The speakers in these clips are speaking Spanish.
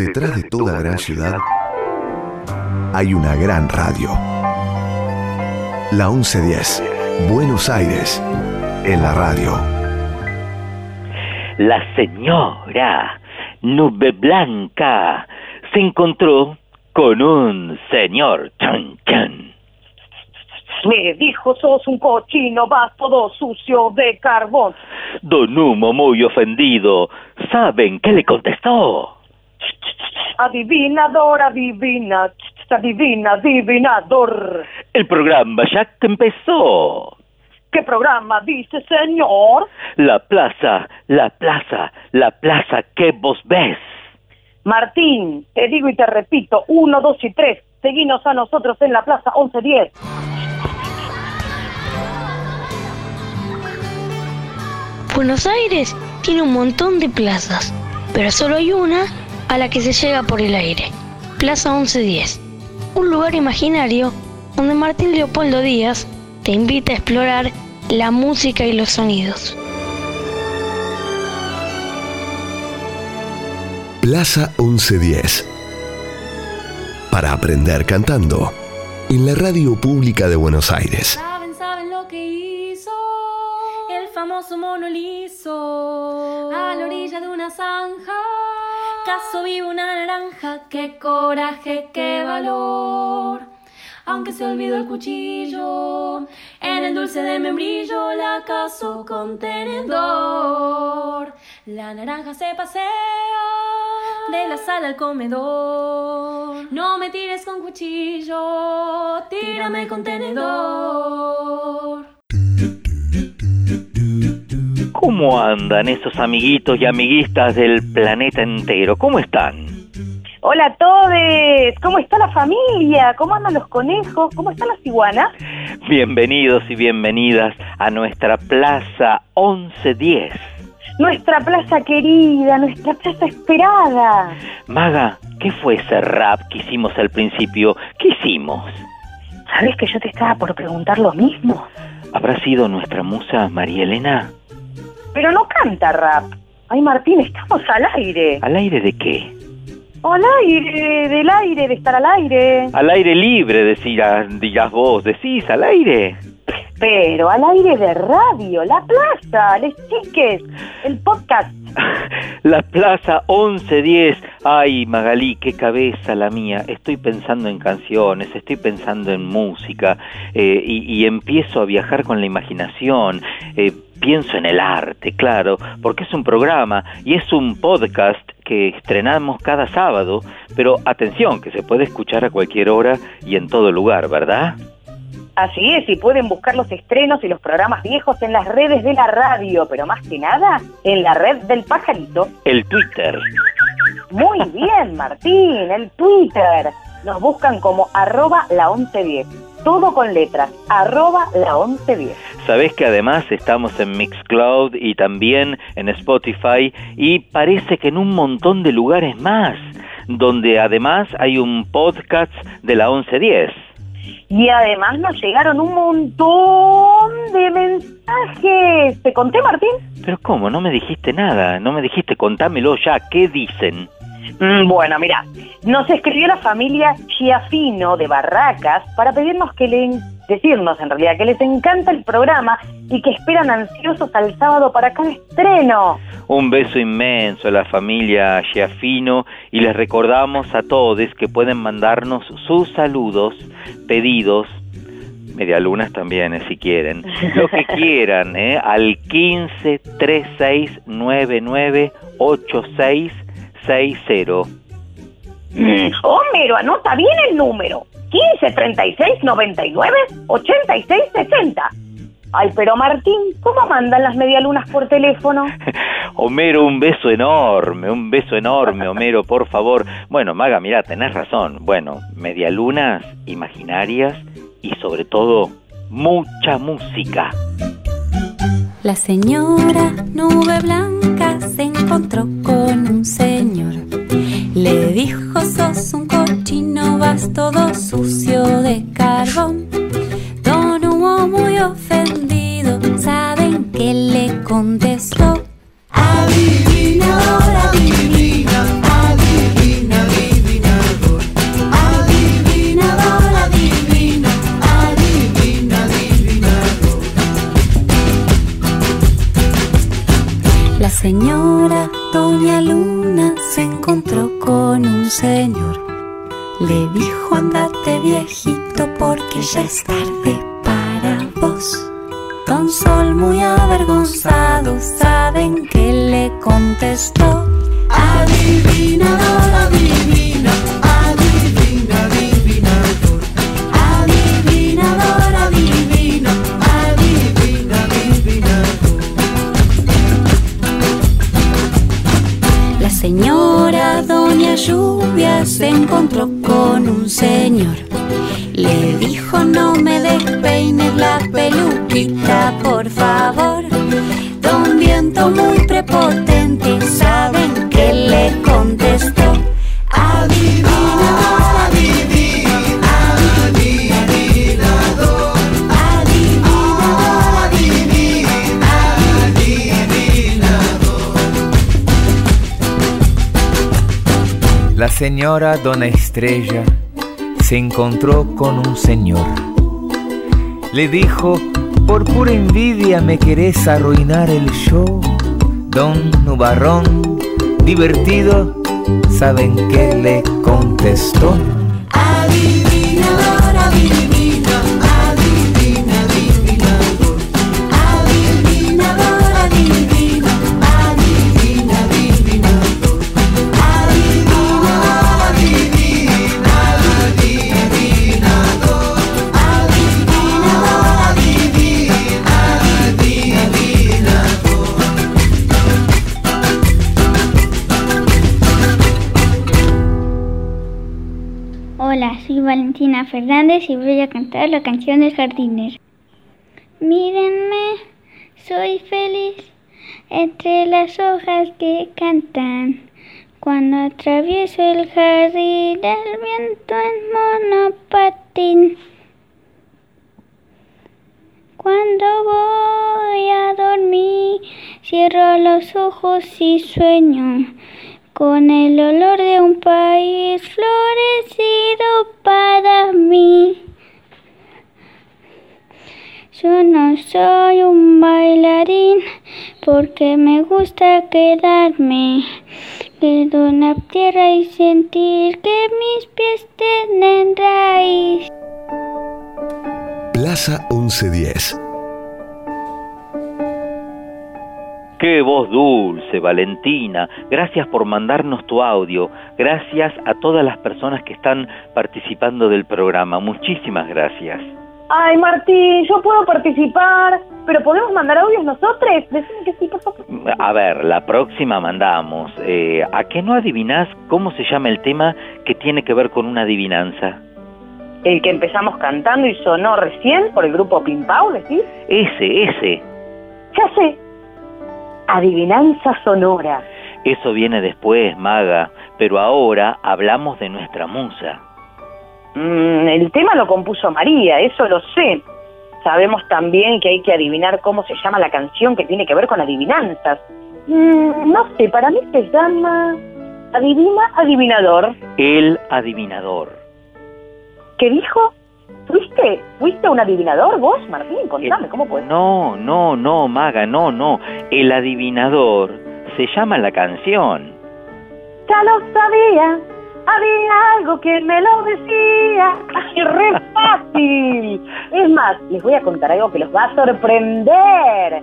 Detrás de toda gran ciudad hay una gran radio. La 1110, Buenos Aires, en la radio. La señora Nube Blanca se encontró con un señor. Chan, chan. Me dijo, sos un cochino, vas todo sucio de carbón. Don Humo, muy ofendido, ¿saben qué le contestó? Adivinador, adivina, adivina, adivinador. El programa ya empezó. ¿Qué programa dice, señor? La plaza, la plaza, la plaza que vos ves. Martín, te digo y te repito, uno, dos y tres. Seguinos a nosotros en la plaza 1110. Buenos Aires tiene un montón de plazas, pero solo hay una a la que se llega por el aire. Plaza 1110. Un lugar imaginario donde Martín Leopoldo Díaz te invita a explorar la música y los sonidos. Plaza 1110. Para aprender cantando. En la radio pública de Buenos Aires. ¿Saben, saben lo que hizo el famoso mono liso a la orilla de una zanja? Caso vive una naranja, qué coraje, qué valor. Aunque se olvidó el cuchillo, en el dulce de membrillo la caso con tenedor. La naranja se pasea de la sala al comedor. No me tires con cuchillo, tírame con tenedor. ¿Cómo andan esos amiguitos y amiguitas del planeta entero? ¿Cómo están? Hola a todos, ¿cómo está la familia? ¿Cómo andan los conejos? ¿Cómo están las iguanas? Bienvenidos y bienvenidas a nuestra Plaza 1110. Nuestra plaza querida, nuestra plaza esperada. Maga, ¿qué fue ese rap que hicimos al principio? ¿Qué hicimos? ¿Sabes que yo te estaba por preguntar lo mismo? ¿Habrá sido nuestra musa María Elena? Pero no canta rap. Ay, Martín, estamos al aire. ¿Al aire de qué? Al aire, del aire, de estar al aire. Al aire libre, decirás, dirás vos. ¿Decís al aire? Pero al aire de radio, la plaza, les chiques, el podcast. La plaza 1110. Ay, Magalí, qué cabeza la mía. Estoy pensando en canciones, estoy pensando en música eh, y, y empiezo a viajar con la imaginación. Eh, pienso en el arte, claro, porque es un programa y es un podcast que estrenamos cada sábado, pero atención, que se puede escuchar a cualquier hora y en todo lugar, ¿verdad? Así es, y pueden buscar los estrenos y los programas viejos en las redes de la radio, pero más que nada en la red del pajarito. El Twitter. Muy bien, Martín, el Twitter. Nos buscan como arroba la 1110. Todo con letras, arroba la 1110. Sabés que además estamos en Mixcloud y también en Spotify y parece que en un montón de lugares más, donde además hay un podcast de la 1110. Y además nos llegaron un montón de mensajes. ¿Te conté, Martín? Pero ¿cómo? No me dijiste nada, no me dijiste, contámelo ya, ¿qué dicen? Mm, bueno, mira, nos escribió la familia Chiafino de Barracas para pedirnos que le decirnos en realidad que les encanta el programa y que esperan ansiosos al sábado para cada estreno. Un beso inmenso a la familia Giafino y les recordamos a todos que pueden mandarnos sus saludos, pedidos, medialunas también, eh, si quieren, lo que quieran, ¿eh? al 15 36 99 86 60. Mm, Homero, anota bien el número. 15 36 99 86 60. Ay, pero Martín, ¿cómo mandan las medialunas por teléfono? Homero, un beso enorme, un beso enorme, Homero, por favor. Bueno, Maga, mira, tenés razón. Bueno, medialunas imaginarias y sobre todo mucha música. La señora nube blanca se encontró con un señor. Le dijo, sos un cochino, vas todo sucio de carbón. Don Hugo muy ofendido, ¿saben qué le contestó? Adivina, señora Doña Luna se encontró con un señor. Le dijo andate viejito porque ya es tarde para vos. Don Sol muy avergonzado, ¿saben que le contestó? Adivina, adivina. Señora Doña Lluvia se encontró con un señor. Le dijo no me despeines la peluquita, por favor. Don Viento muy prepotente, ¿saben que le contestó? Señora Dona Estrella se encontró con un señor. Le dijo, por pura envidia me querés arruinar el show. Don Nubarrón, divertido, ¿saben qué le contestó? Valentina Fernández y voy a cantar la canción del jardinero. Mírenme, soy feliz entre las hojas que cantan. Cuando atravieso el jardín, el viento en monopatín. Cuando voy a dormir, cierro los ojos y sueño con el olor de un país florecido para mí. Yo no soy un bailarín porque me gusta quedarme quedo en la tierra y sentir que mis pies tienen raíz. Plaza 1110. Qué voz dulce, Valentina. Gracias por mandarnos tu audio. Gracias a todas las personas que están participando del programa. Muchísimas gracias. Ay, Martín, yo puedo participar, pero ¿podemos mandar audios nosotros? Decime que sí, por favor. A ver, la próxima mandamos. Eh, ¿A qué no adivinás cómo se llama el tema que tiene que ver con una adivinanza? El que empezamos cantando y sonó recién por el grupo Pimpau, ¿decís? Ese, ese. Ya sé. Adivinanza sonora. Eso viene después, maga. Pero ahora hablamos de nuestra musa. Mm, el tema lo compuso María, eso lo sé. Sabemos también que hay que adivinar cómo se llama la canción que tiene que ver con adivinanzas. Mm, no sé, para mí se llama Adivina Adivinador. El adivinador. ¿Qué dijo? ¿Fuiste? ¿Fuiste un adivinador vos, Martín? Contame, ¿cómo puedes? No, no, no, maga, no, no. El adivinador se llama la canción. Ya lo sabía, había algo que me lo decía. ¡Ay, re fácil! Es más, les voy a contar algo que los va a sorprender.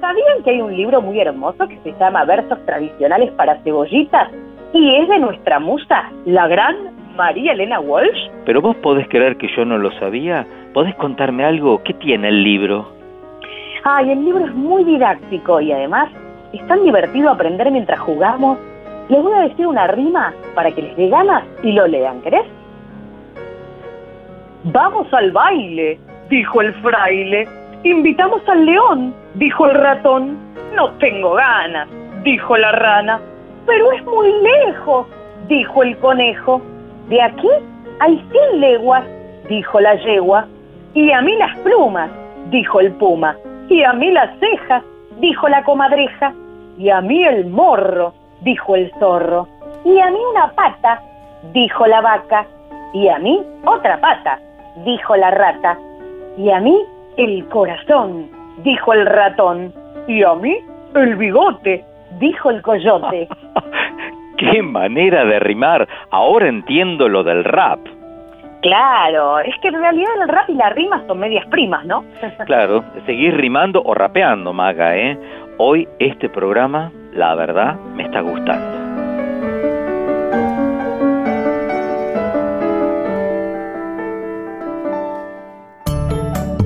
¿Sabían que hay un libro muy hermoso que se llama Versos Tradicionales para Cebollitas? Y es de nuestra musa, la gran María Elena Walsh. Pero vos podés creer que yo no lo sabía. ¿Podés contarme algo? ¿Qué tiene el libro? Ay, el libro es muy didáctico y además es tan divertido aprender mientras jugamos. Les voy a decir una rima para que les dé ganas y lo lean, ¿querés? Vamos al baile, dijo el fraile. Invitamos al león, dijo el ratón. No tengo ganas, dijo la rana. Pero es muy lejos, dijo el conejo. De aquí hay cien leguas, dijo la yegua. Y a mí las plumas, dijo el puma. Y a mí las cejas, dijo la comadreja. Y a mí el morro, dijo el zorro. Y a mí una pata, dijo la vaca. Y a mí otra pata, dijo la rata. Y a mí el corazón, dijo el ratón. Y a mí el bigote, dijo el coyote. Qué manera de rimar. Ahora entiendo lo del rap. Claro, es que en realidad el rap y la rima son medias primas, ¿no? Claro, seguir rimando o rapeando, Maga, ¿eh? Hoy este programa, la verdad, me está gustando.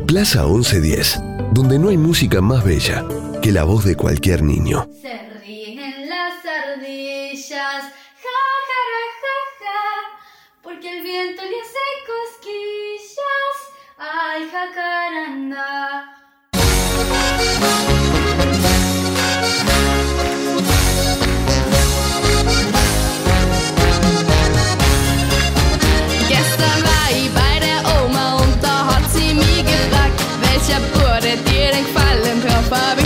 Plaza 1110, donde no hay música más bella que la voz de cualquier niño. Ardillas, ja, ja, ja, ja, porque el viento le hace cosquillas. Ay, jacaranda. Gestern war ich bei der Oma und da hat sie mich gefragt, welcher Bude dir hab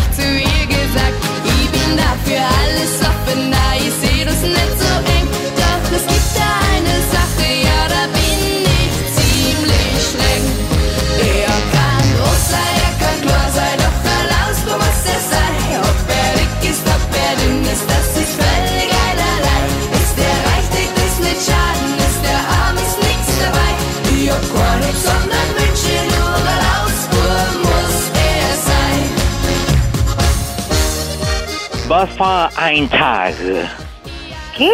Tag? ¿Qué?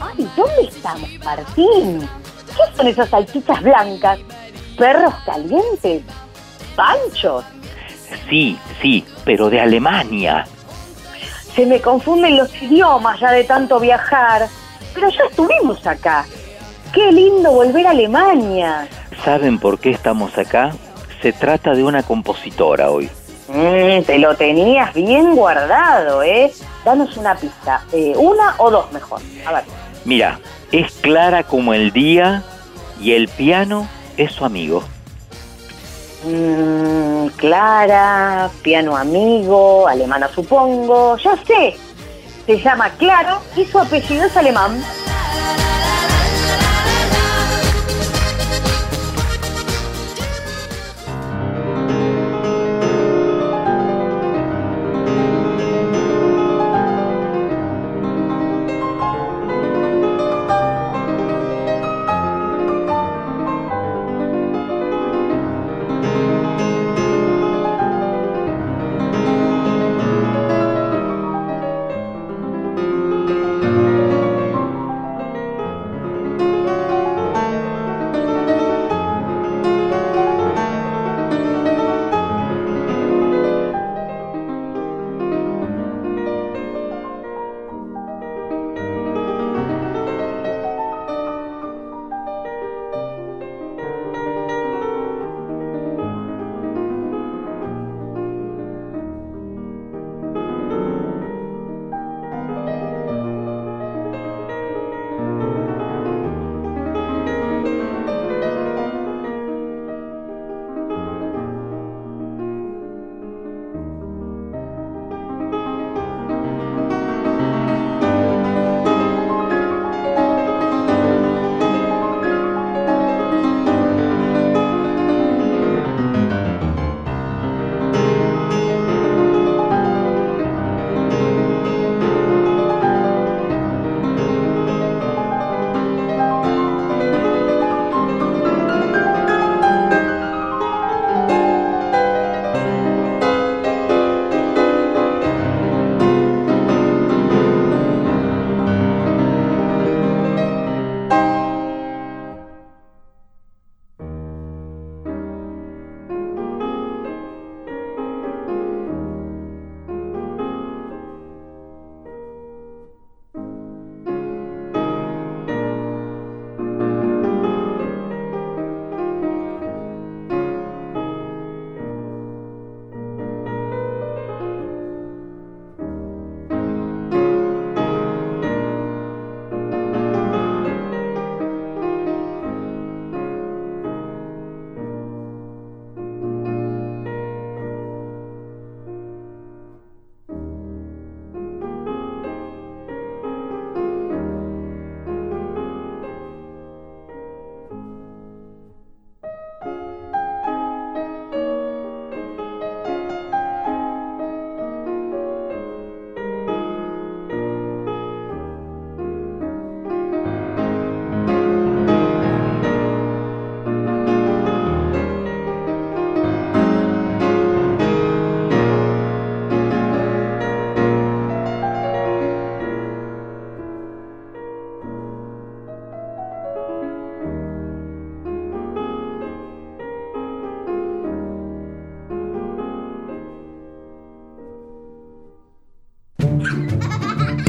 Ay, ¿dónde estamos, Martín? ¿Qué son esas salchichas blancas? ¿Perros calientes? ¿Panchos? Sí, sí, pero de Alemania. Se me confunden los idiomas ya de tanto viajar. Pero ya estuvimos acá. Qué lindo volver a Alemania. ¿Saben por qué estamos acá? Se trata de una compositora hoy. Mm, te lo tenías bien guardado, ¿eh? Danos una pista. Eh, una o dos mejor. A ver. Mira, es clara como el día y el piano es su amigo. Mm, Clara, piano amigo, alemana supongo. Ya sé. Se llama Claro y su apellido es alemán.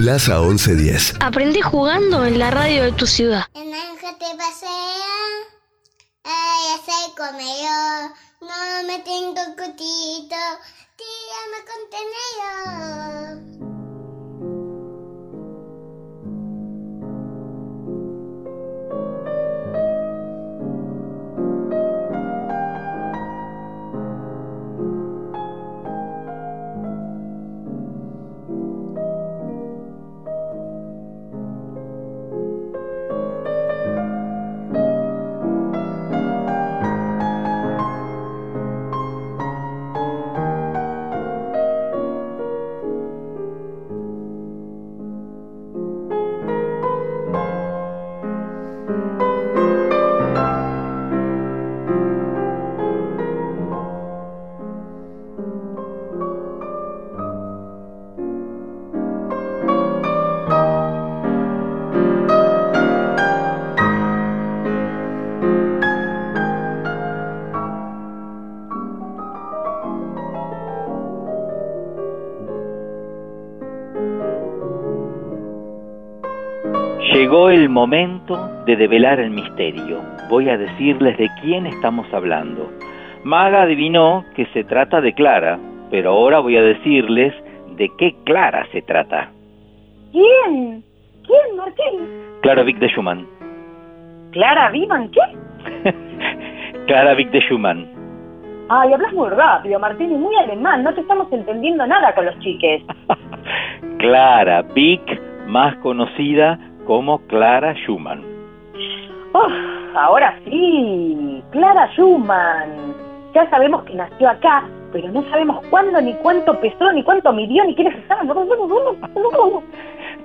Plaza 1110. Aprendí jugando en la radio de tu ciudad. Momento de develar el misterio. Voy a decirles de quién estamos hablando. Maga adivinó que se trata de Clara, pero ahora voy a decirles de qué Clara se trata. ¿Quién? ¿Quién, Martín? Clara Vic de Schumann. ¿Clara Vivan qué? Clara Vic de Schumann. Ay, hablas muy rápido, Martín, y muy alemán. No te estamos entendiendo nada con los chiques. Clara Vic, más conocida como Clara Schumann. Oh, ahora sí, Clara Schumann. Ya sabemos que nació acá, pero no sabemos cuándo, ni cuánto pesó, ni cuánto midió, ni quiénes estaban.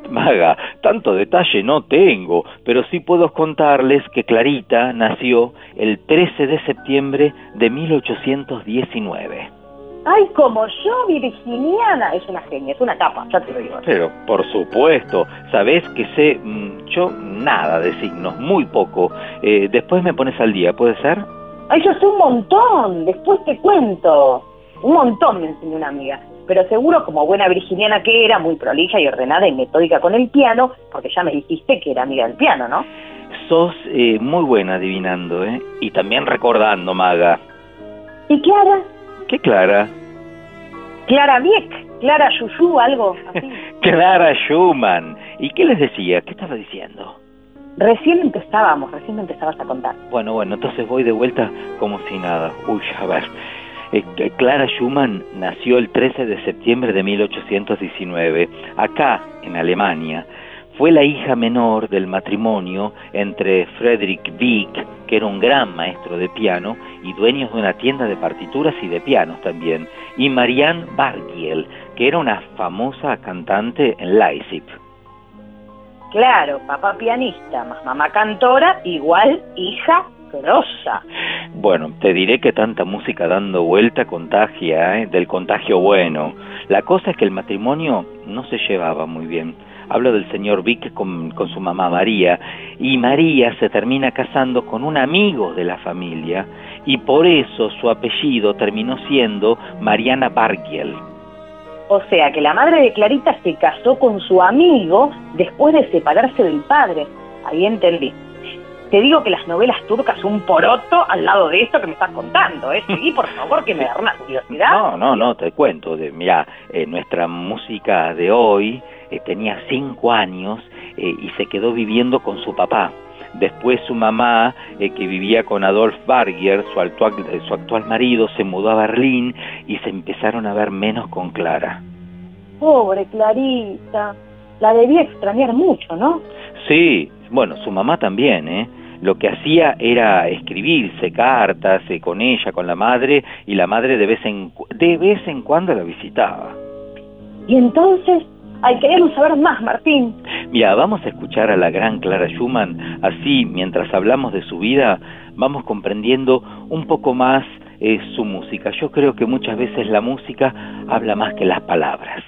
Maga, tanto detalle no tengo, pero sí puedo contarles que Clarita nació el 13 de septiembre de 1819. Ay, como yo, virginiana. Es una genia, es una tapa, ya te lo digo. Pero, por supuesto, sabés que sé mm, yo nada de signos, muy poco. Eh, después me pones al día, ¿puede ser? Ay, yo sé un montón, después te cuento. Un montón me enseñó una amiga. Pero seguro, como buena virginiana que era, muy prolija y ordenada y metódica con el piano, porque ya me dijiste que era amiga del piano, ¿no? Sos eh, muy buena adivinando, ¿eh? Y también recordando, Maga. ¿Y Clara? ¿Qué Clara? Clara Vieck, Clara Yuyu, algo así. Clara Schumann. ¿Y qué les decía? ¿Qué estaba diciendo? Recién empezábamos, recién me empezabas a contar. Bueno, bueno, entonces voy de vuelta como si nada. Uy, a ver. Eh, Clara Schumann nació el 13 de septiembre de 1819, acá, en Alemania. Fue la hija menor del matrimonio entre Friedrich Wieck, que era un gran maestro de piano y dueño de una tienda de partituras y de pianos también, y Marianne Bargiel, que era una famosa cantante en Leipzig. Claro, papá pianista más mamá cantora, igual hija grosa. Bueno, te diré que tanta música dando vuelta contagia, ¿eh? del contagio bueno. La cosa es que el matrimonio no se llevaba muy bien. Hablo del señor Vick con, con, su mamá María, y María se termina casando con un amigo de la familia, y por eso su apellido terminó siendo Mariana Bargiel. O sea que la madre de Clarita se casó con su amigo después de separarse del padre. Ahí entendí. Te digo que las novelas turcas son un poroto al lado de esto que me estás contando, ¿eh? Sí, por favor, que me da una curiosidad. No, no, no, te cuento. De, mira, eh, nuestra música de hoy eh, tenía cinco años eh, y se quedó viviendo con su papá. Después su mamá, eh, que vivía con Adolf Bargier, su actual, su actual marido, se mudó a Berlín y se empezaron a ver menos con Clara. Pobre Clarita. La debía extrañar mucho, ¿no? Sí, bueno, su mamá también, ¿eh? Lo que hacía era escribirse cartas eh, con ella, con la madre, y la madre de vez en, de vez en cuando la visitaba. Y entonces, Ay, queremos saber más, Martín. Mira, vamos a escuchar a la gran Clara Schumann, así mientras hablamos de su vida, vamos comprendiendo un poco más eh, su música. Yo creo que muchas veces la música habla más que las palabras.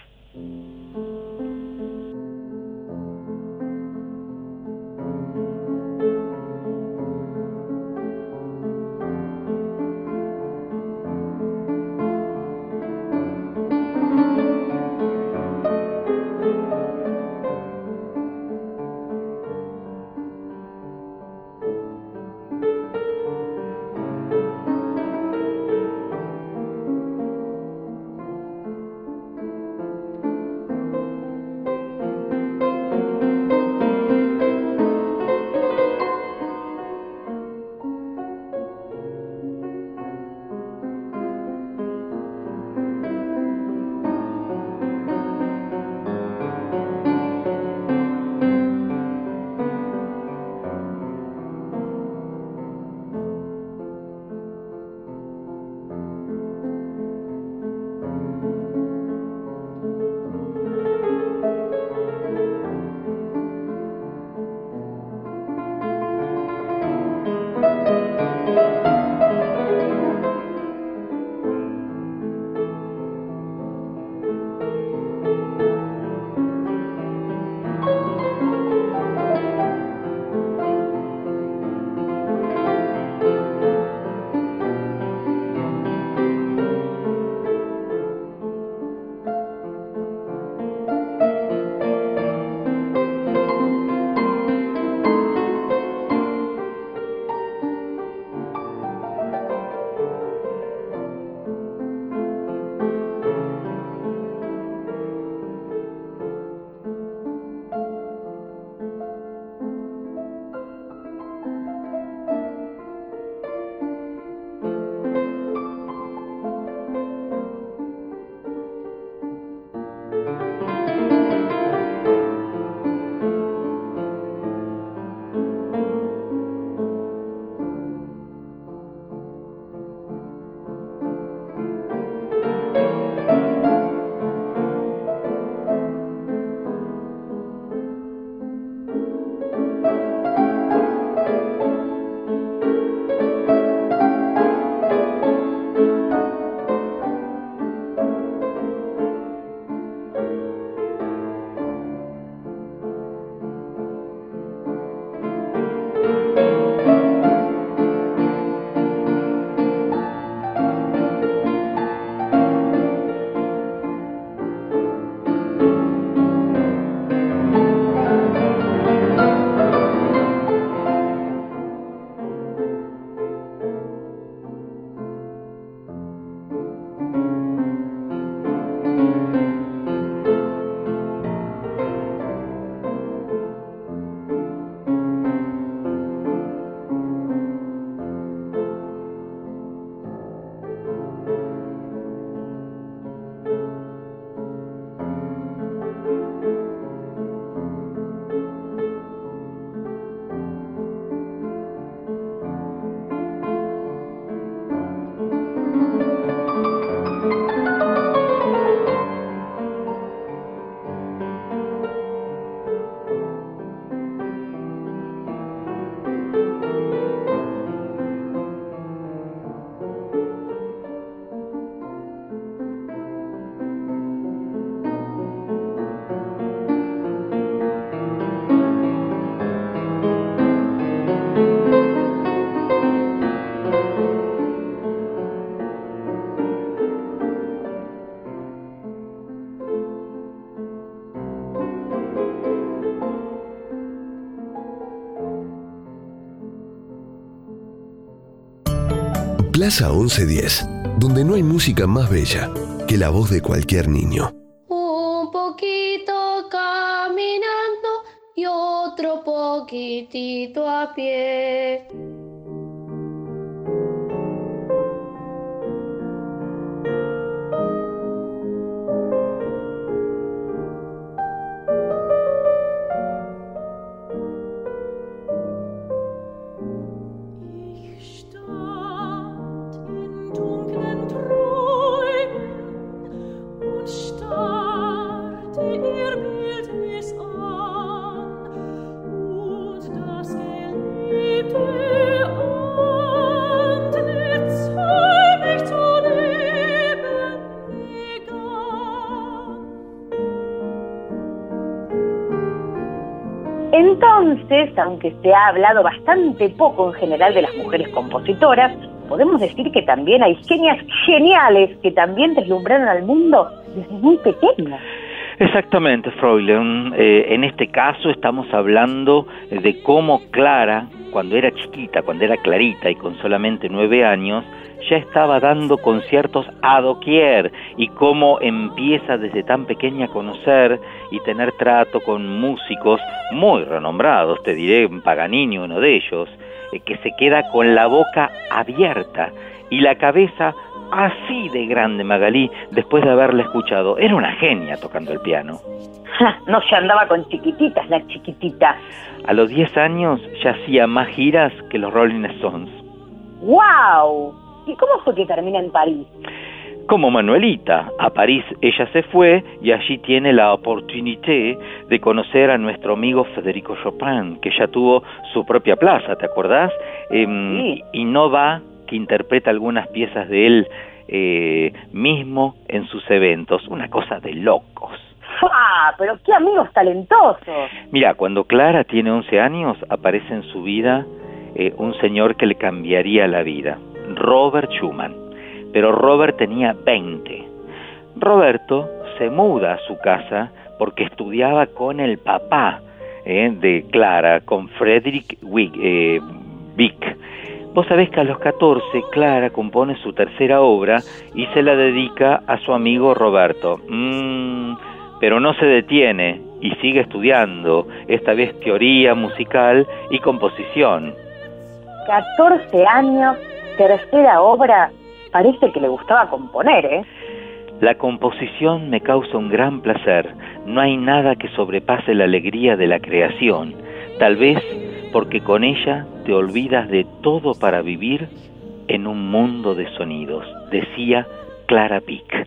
Plaza 1110, donde no hay música más bella que la voz de cualquier niño. Un poquito caminando y otro poquitito a pie. Aunque se ha hablado bastante poco en general de las mujeres compositoras, podemos decir que también hay genias geniales que también deslumbraron al mundo desde muy pequeñas. Exactamente, Fräulein. Eh, en este caso estamos hablando de cómo Clara, cuando era chiquita, cuando era clarita y con solamente nueve años, ya estaba dando conciertos a doquier y cómo empieza desde tan pequeña a conocer y tener trato con músicos muy renombrados, te diré Paganini, uno de ellos, eh, que se queda con la boca abierta y la cabeza así de grande Magalí después de haberla escuchado. Era una genia tocando el piano. no se andaba con chiquititas, la chiquitita. A los 10 años ya hacía más giras que los Rolling Stones. ¡Wow! ¿Y cómo fue que termina en París? Como Manuelita, a París ella se fue y allí tiene la oportunidad de conocer a nuestro amigo Federico Chopin, que ya tuvo su propia plaza, ¿te acordás? Em, y no va, que interpreta algunas piezas de él eh, mismo en sus eventos, una cosa de locos. ¡Ah! Pero qué amigos talentosos. Mira, cuando Clara tiene 11 años, aparece en su vida eh, un señor que le cambiaría la vida, Robert Schumann. Pero Robert tenía 20. Roberto se muda a su casa porque estudiaba con el papá eh, de Clara, con Frederick Wick, eh, Wick. Vos sabés que a los 14 Clara compone su tercera obra y se la dedica a su amigo Roberto. Mm, pero no se detiene y sigue estudiando, esta vez teoría musical y composición. 14 años, tercera obra, parece que le gustaba componer, ¿eh? La composición me causa un gran placer. No hay nada que sobrepase la alegría de la creación. Tal vez porque con ella te olvidas de todo para vivir en un mundo de sonidos, decía Clara Pick.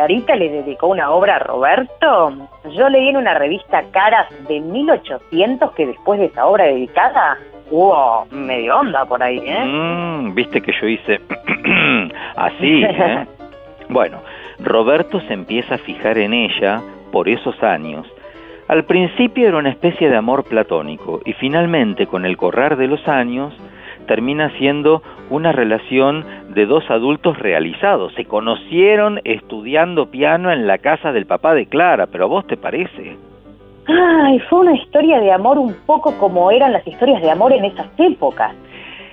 Clarita le dedicó una obra a Roberto. Yo leí en una revista Caras de 1800 que después de esa obra dedicada hubo medio onda por ahí, ¿eh? Mm, Viste que yo hice así, ¿eh? Bueno, Roberto se empieza a fijar en ella por esos años. Al principio era una especie de amor platónico y finalmente con el correr de los años termina siendo una relación de dos adultos realizados. Se conocieron estudiando piano en la casa del papá de Clara, pero ¿a vos te parece? Ay, fue una historia de amor un poco como eran las historias de amor en esas épocas.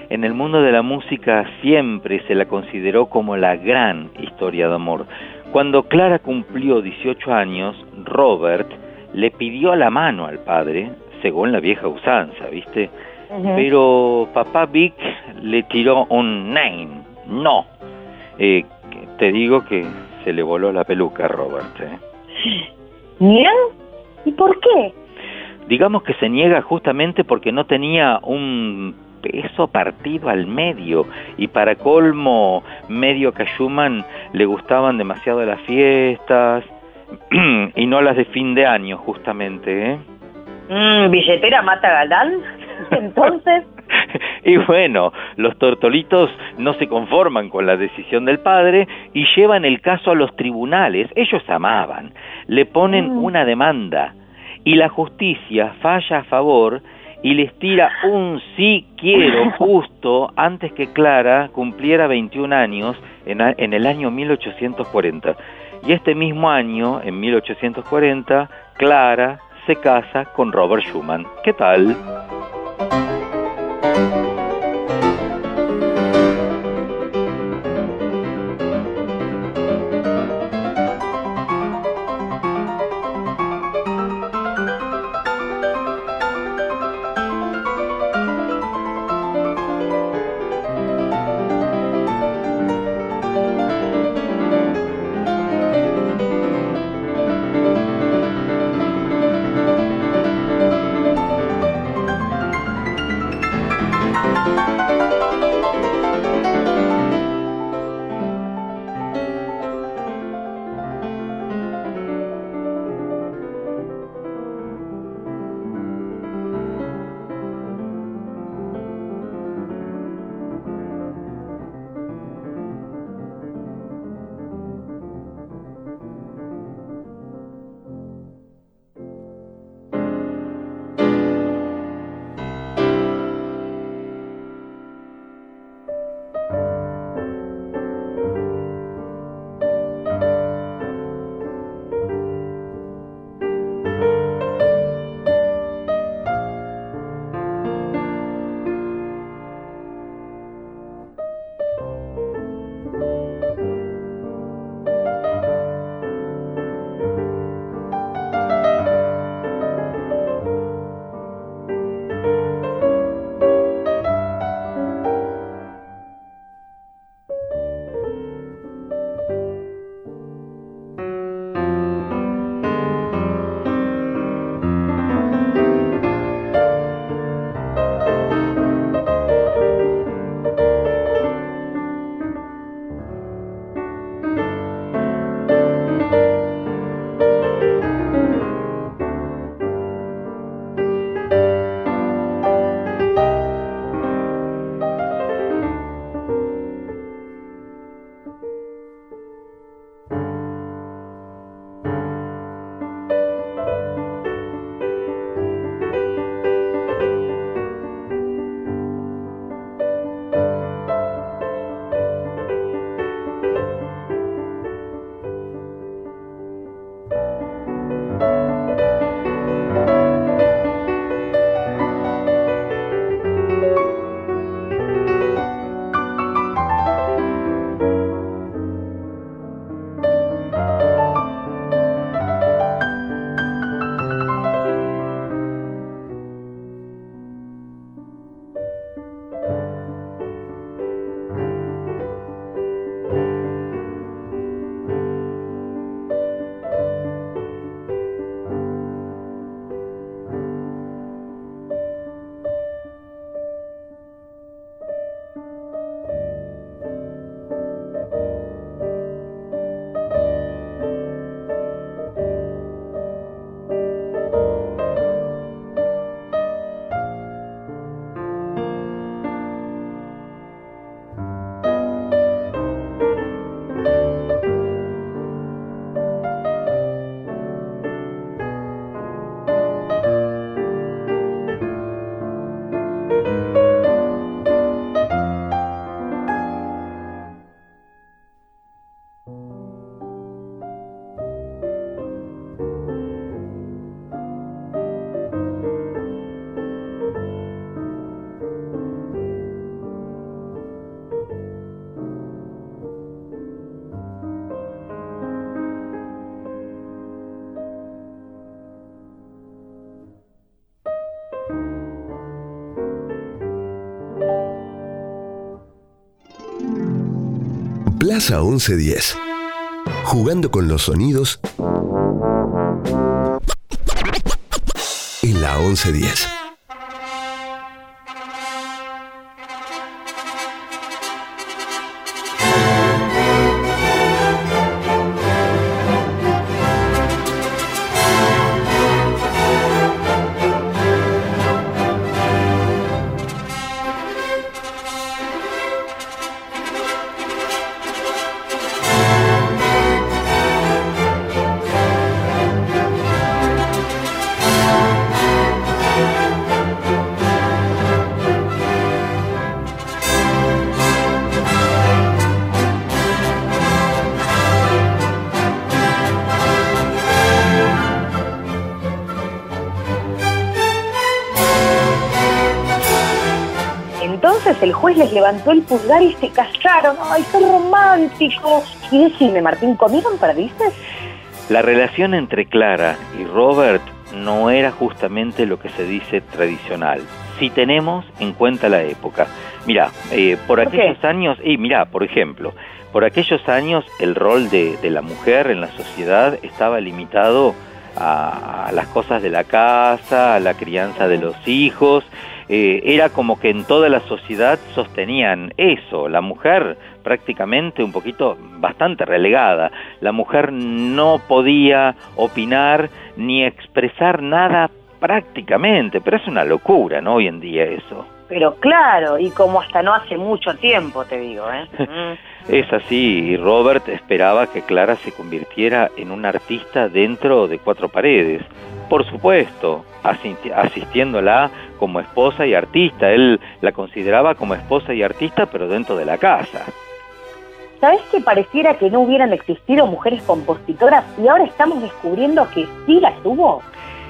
En el mundo de la música siempre se la consideró como la gran historia de amor. Cuando Clara cumplió 18 años, Robert le pidió la mano al padre, según la vieja usanza, ¿viste? Pero papá Vic le tiró un nine, no. Eh, te digo que se le voló la peluca a Robert. ¿eh? ¿Nian? ¿Y por qué? Digamos que se niega justamente porque no tenía un peso partido al medio y para colmo medio Schumann le gustaban demasiado las fiestas y no las de fin de año justamente, ¿eh? Mm, billetera mata galán. Entonces, Y bueno, los tortolitos no se conforman con la decisión del padre y llevan el caso a los tribunales. Ellos amaban, le ponen una demanda y la justicia falla a favor y les tira un sí quiero justo antes que Clara cumpliera 21 años en, en el año 1840. Y este mismo año, en 1840, Clara se casa con Robert Schumann. ¿Qué tal? Plaza 1110. Jugando con los sonidos en la 1110. El juez les levantó el pulgar y se callaron. ¡Ay, qué romántico! Y decime, Martín, ¿comieron perdices? La relación entre Clara y Robert no era justamente lo que se dice tradicional. Si tenemos en cuenta la época. Mira, eh, por aquellos años, y mira, por ejemplo, por aquellos años el rol de, de la mujer en la sociedad estaba limitado a, a las cosas de la casa, a la crianza de los hijos. Eh, era como que en toda la sociedad sostenían eso, la mujer prácticamente un poquito bastante relegada. La mujer no podía opinar ni expresar nada prácticamente, pero es una locura, ¿no? Hoy en día eso. Pero claro, y como hasta no hace mucho tiempo, te digo, ¿eh? Mm. Es así, y Robert esperaba que Clara se convirtiera en una artista dentro de cuatro paredes. Por supuesto, asisti- asistiéndola como esposa y artista. Él la consideraba como esposa y artista, pero dentro de la casa. ¿Sabés que pareciera que no hubieran existido mujeres compositoras y ahora estamos descubriendo que sí las hubo?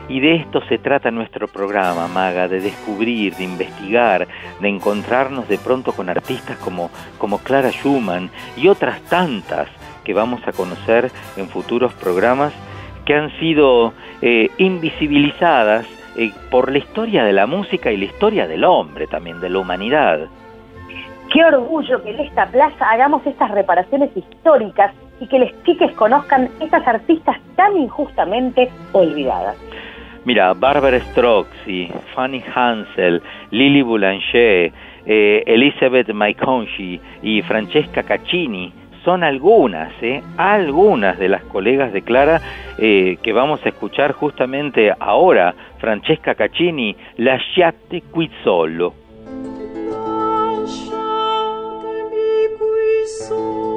Y de esto se trata nuestro programa, Maga, de descubrir, de investigar, de encontrarnos de pronto con artistas como, Clara Schumann y otras tantas que vamos a conocer en futuros programas que han sido eh, invisibilizadas eh, por la historia de la música y la historia del hombre también, de la humanidad. Qué orgullo que en esta plaza hagamos estas reparaciones históricas y que les chiques conozcan estas artistas tan injustamente olvidadas. Mira, Barbara Strozzi, Fanny Hansel, Lily Boulanger, eh, Elizabeth Maiconchi y Francesca Caccini son algunas, eh, algunas de las colegas de Clara eh, que vamos a escuchar justamente ahora. Francesca Caccini, Lasciate qui solo. Qui solo,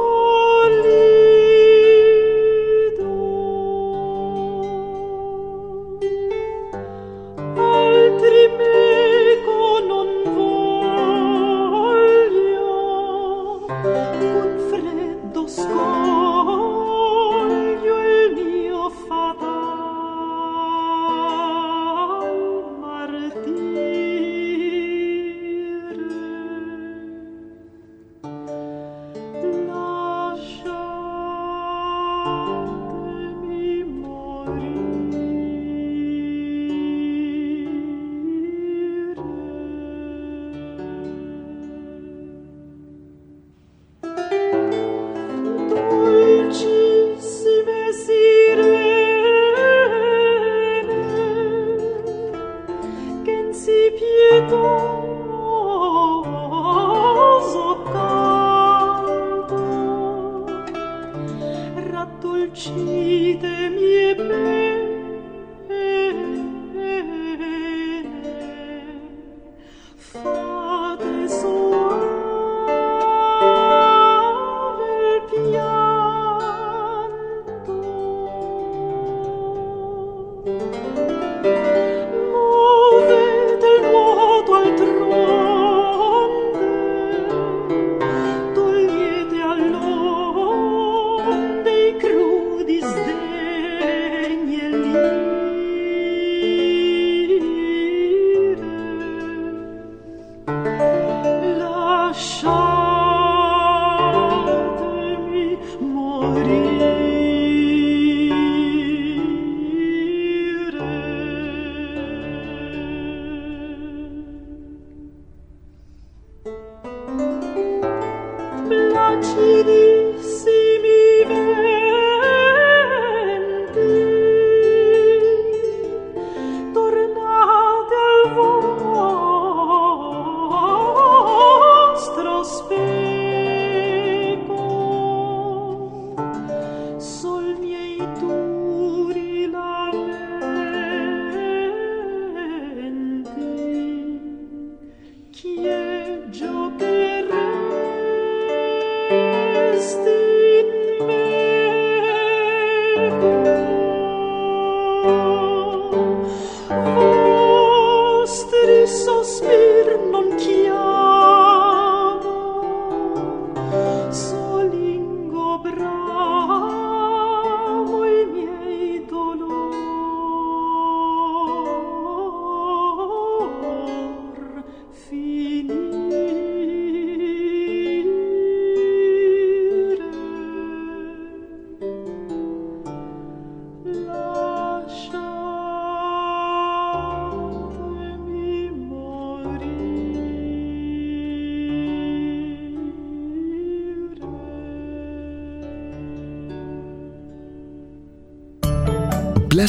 uccide mie pene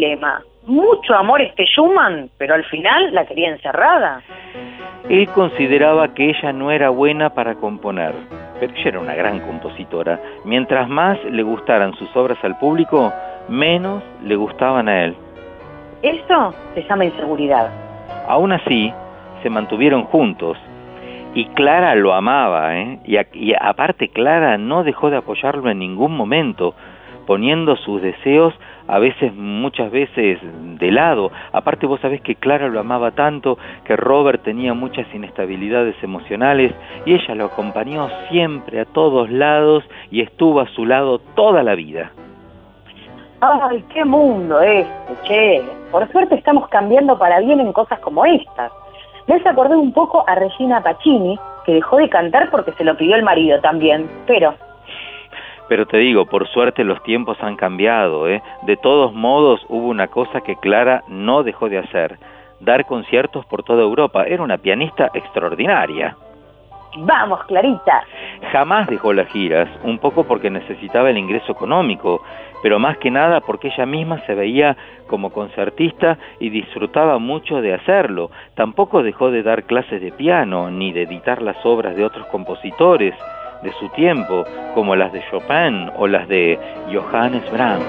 Dilema. Mucho amor este Schumann, pero al final la quería encerrada. Él consideraba que ella no era buena para componer, pero ella era una gran compositora. Mientras más le gustaran sus obras al público, menos le gustaban a él. Eso se llama inseguridad. Aún así, se mantuvieron juntos. Y Clara lo amaba, ¿eh? y, a- y aparte Clara no dejó de apoyarlo en ningún momento, poniendo sus deseos a veces, muchas veces, de lado. Aparte vos sabés que Clara lo amaba tanto que Robert tenía muchas inestabilidades emocionales y ella lo acompañó siempre a todos lados y estuvo a su lado toda la vida. Ay, qué mundo este, che. Por suerte estamos cambiando para bien en cosas como estas. Hace acordar un poco a Regina Pacini, que dejó de cantar porque se lo pidió el marido también. Pero, Pero te digo, por suerte los tiempos han cambiado, ¿eh? De todos modos, hubo una cosa que Clara no dejó de hacer, dar conciertos por toda Europa. Era una pianista extraordinaria. vamos, Clarita. Jamás dejó las giras, un poco porque necesitaba el ingreso económico, pero más que nada porque ella misma se veía como concertista y disfrutaba mucho de hacerlo. Tampoco dejó de dar clases de piano ni de editar las obras de otros compositores de su tiempo, como las de Chopin o las de Johannes Brahms.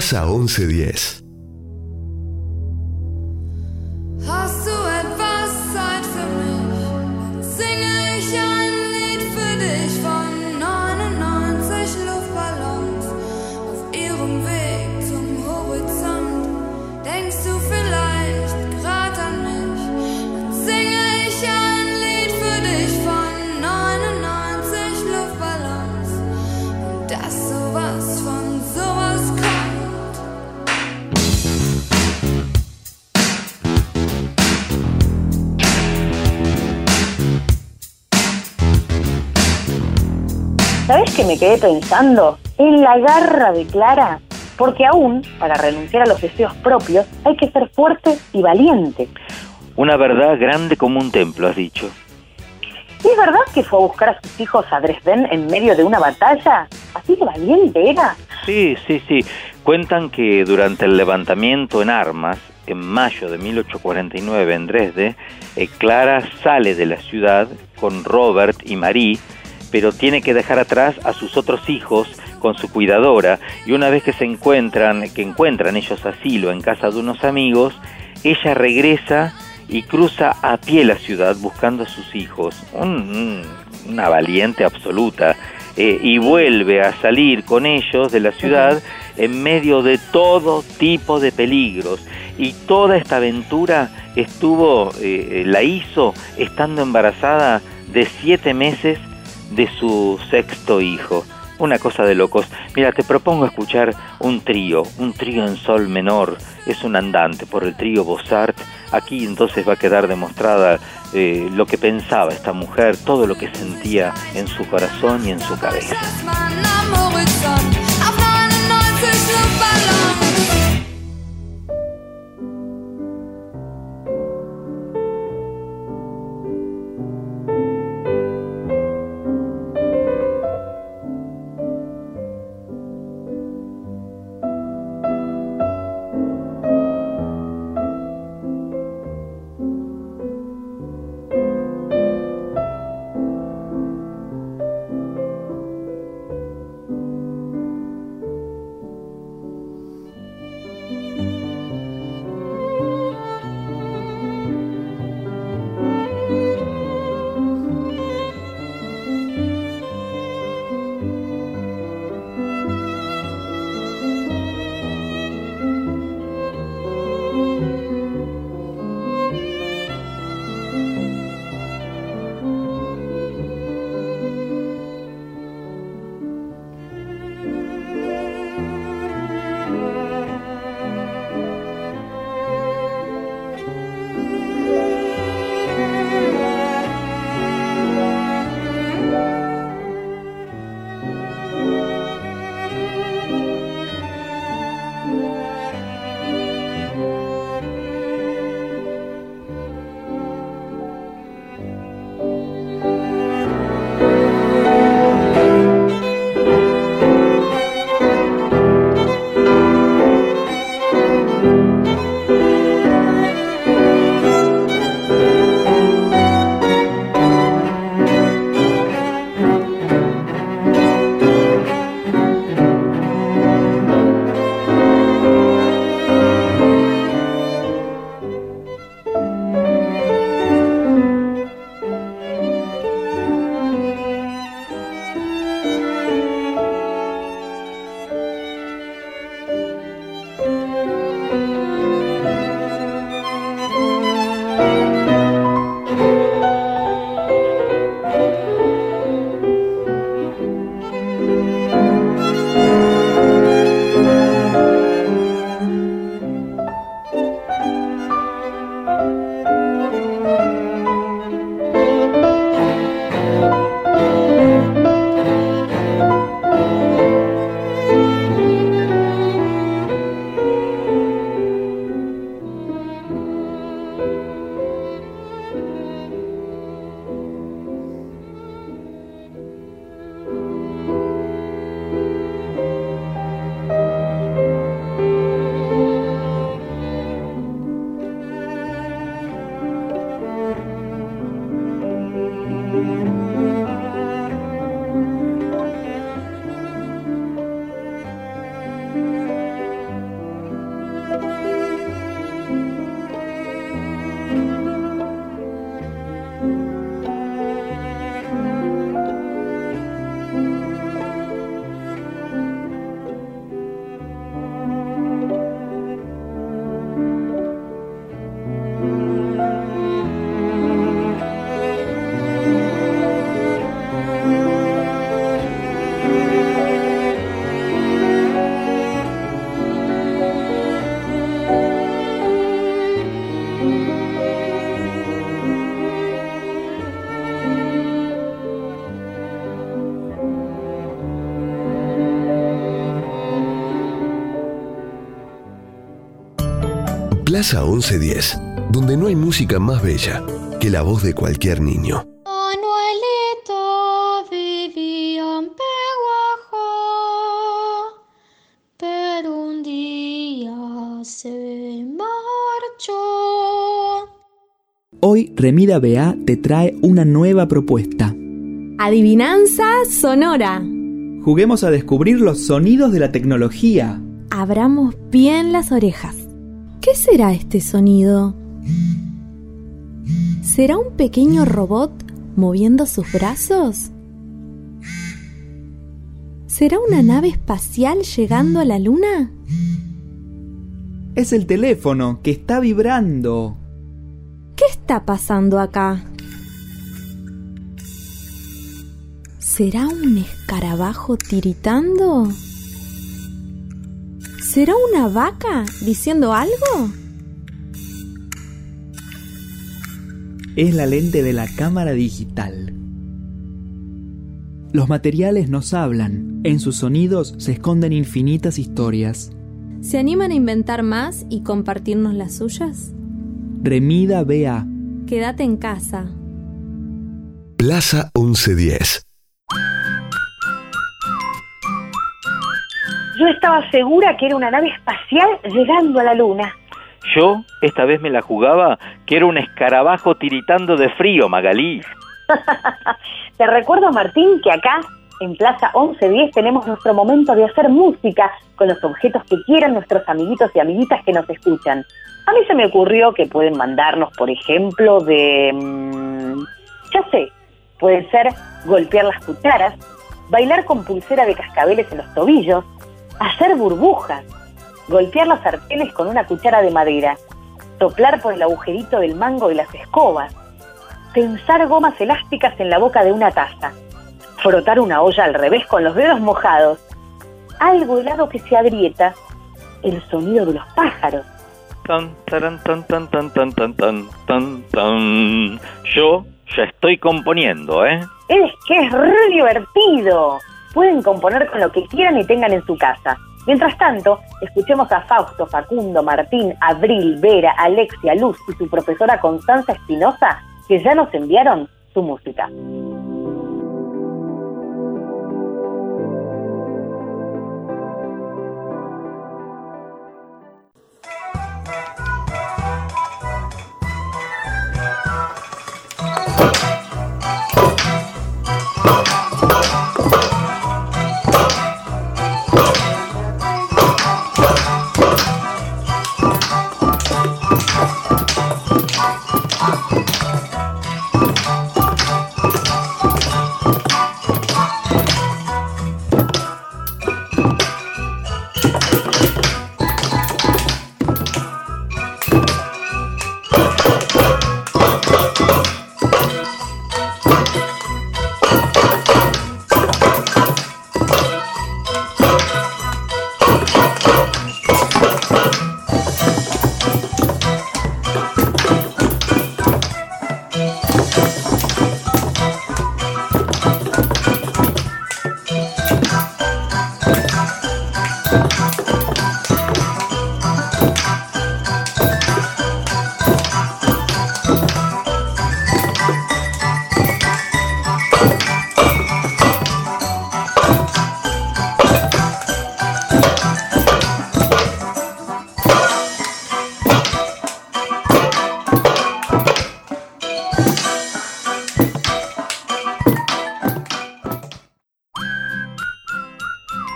Plaza 1110. Me quedé pensando? En la garra de Clara. Porque aún, para renunciar a los deseos propios, hay que ser fuerte y valiente. Una verdad grande como un templo, has dicho. ¿Y es verdad que fue a buscar a sus hijos a Dresden en medio de una batalla? ¿Así de valiente era? Sí, sí, sí. Cuentan que durante el levantamiento en armas, en mayo de 1849 en Dresde, eh, Clara sale de la ciudad con Robert y Marie, pero tiene que dejar atrás a sus otros hijos con su cuidadora y una vez que se encuentran, que encuentran ellos asilo en casa de unos amigos, ella regresa y cruza a pie la ciudad buscando a sus hijos. Un- un- una valiente absoluta. eh, y vuelve a salir con ellos de la ciudad en medio de todo tipo de peligros. Y toda esta aventura estuvo, eh, la hizo estando embarazada de siete meses de su sexto hijo. Una cosa de locos. Mira, te propongo escuchar un trío, un trío en sol menor. Es un andante por el trío Bossart. Aquí entonces va a quedar demostrada eh, lo que pensaba esta mujer, todo lo que sentía en su corazón y en su cabeza. Plaza 1110, donde no hay música más bella que la voz de cualquier niño. Manuelito vivía en Peguajó, pero un día se marchó. Hoy Remida BA te trae una nueva propuesta. Adivinanza sonora. Juguemos a descubrir los sonidos de la tecnología. Abramos bien las orejas. ¿Qué será este sonido? ¿Será un pequeño robot moviendo sus brazos? ¿Será una nave espacial llegando a la luna? Es el teléfono que está vibrando. ¿Qué está pasando acá? ¿Será un escarabajo tiritando? ¿Será una vaca diciendo algo? Es la lente de la cámara digital. Los materiales nos hablan, en sus sonidos se esconden infinitas historias. ¿Se animan a inventar más y compartirnos las suyas? Remida BA. Quédate en casa. Plaza 1110. Yo estaba segura que era una nave espacial llegando a la luna. Yo esta vez me la jugaba que era un escarabajo tiritando de frío, Magalí. Te recuerdo, Martín, que acá en Plaza 1110 tenemos nuestro momento de hacer música con los objetos que quieran nuestros amiguitos y amiguitas que nos escuchan. A mí se me ocurrió que pueden mandarnos, por ejemplo, de... mm, ya sé, puede ser golpear las cucharas, bailar con pulsera de cascabeles en los tobillos, hacer burbujas, golpear las sartenes con una cuchara de madera, soplar por el agujerito del mango de las escobas, tensar gomas elásticas en la boca de una taza, frotar una olla al revés con los dedos mojados, algo helado que se agrieta, el sonido de los pájaros. Tan, taran, tan, tan, tan, tan, tan, tan, tan, tan. Yo ya estoy componiendo, ¿eh? Es que es re divertido. Pueden componer con lo que quieran y tengan en su casa. Mientras tanto, escuchemos a Fausto, Facundo, Martín, Abril, Vera, Alexia, Luz y su profesora Constanza Espinosa, que ya nos enviaron su música.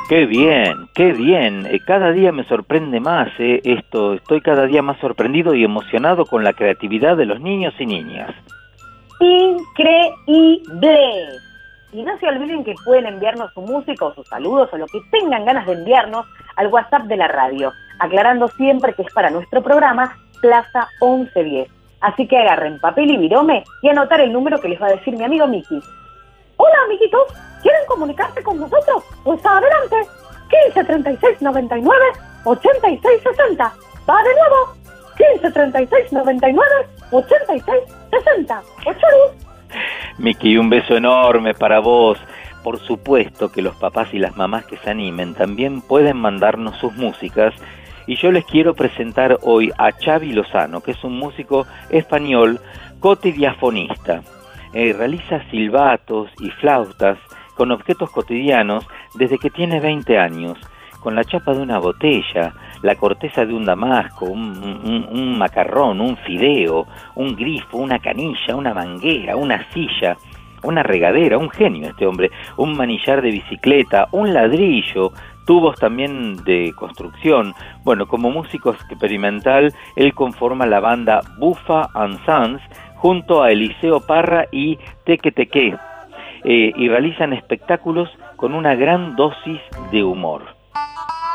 Qué bien, qué bien. Eh, Cada día me sorprende más eh, esto. Estoy cada día más sorprendido y emocionado con la creatividad de los niños y niñas. Increíble. Y no se olviden que pueden enviarnos su música o sus saludos o lo que tengan ganas de enviarnos al WhatsApp de la radio, aclarando siempre que es para nuestro programa Plaza 1110. Así que agarren papel y virome y anotar el número que les va a decir mi amigo Miki. Hola amiguitos, ¿quieren comunicarse con nosotros? Pues adelante, 15 36 99 86 60. Va de nuevo, 15 36 99 86 60. ¡Ochorus! Miki, un beso enorme para vos. Por supuesto que los papás y las mamás que se animen también pueden mandarnos sus músicas Y yo les quiero presentar hoy a Xavi Lozano, que es un músico español cotidiafonista. Eh, realiza silbatos y flautas con objetos cotidianos desde que tiene 20 años, con la chapa de una botella, la corteza de un damasco, un, un- macarrón, un fideo, un grifo, una canilla, una manguera, una silla, una regadera, un genio este hombre, un manillar de bicicleta, un ladrillo, tubos también de construcción. Bueno, como músico experimental, él conforma la banda Bufa and Sons junto a Eliseo Parra y Teque Teque, eh, y realizan espectáculos con una gran dosis de humor.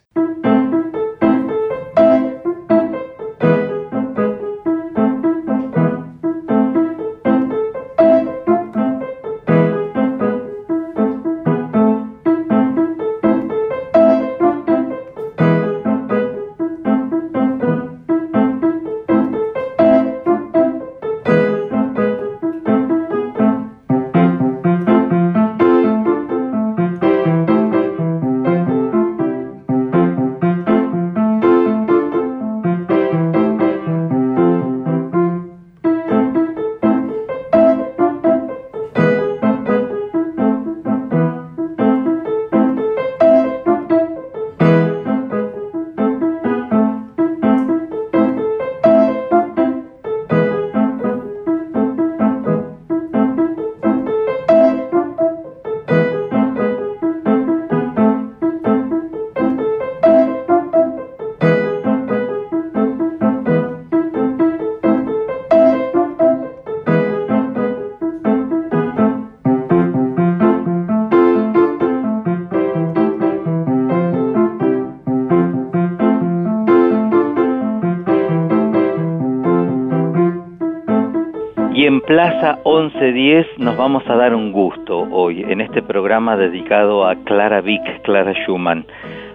1110 nos vamos a dar un gusto hoy en este programa dedicado a Clara Vick, Clara Schumann.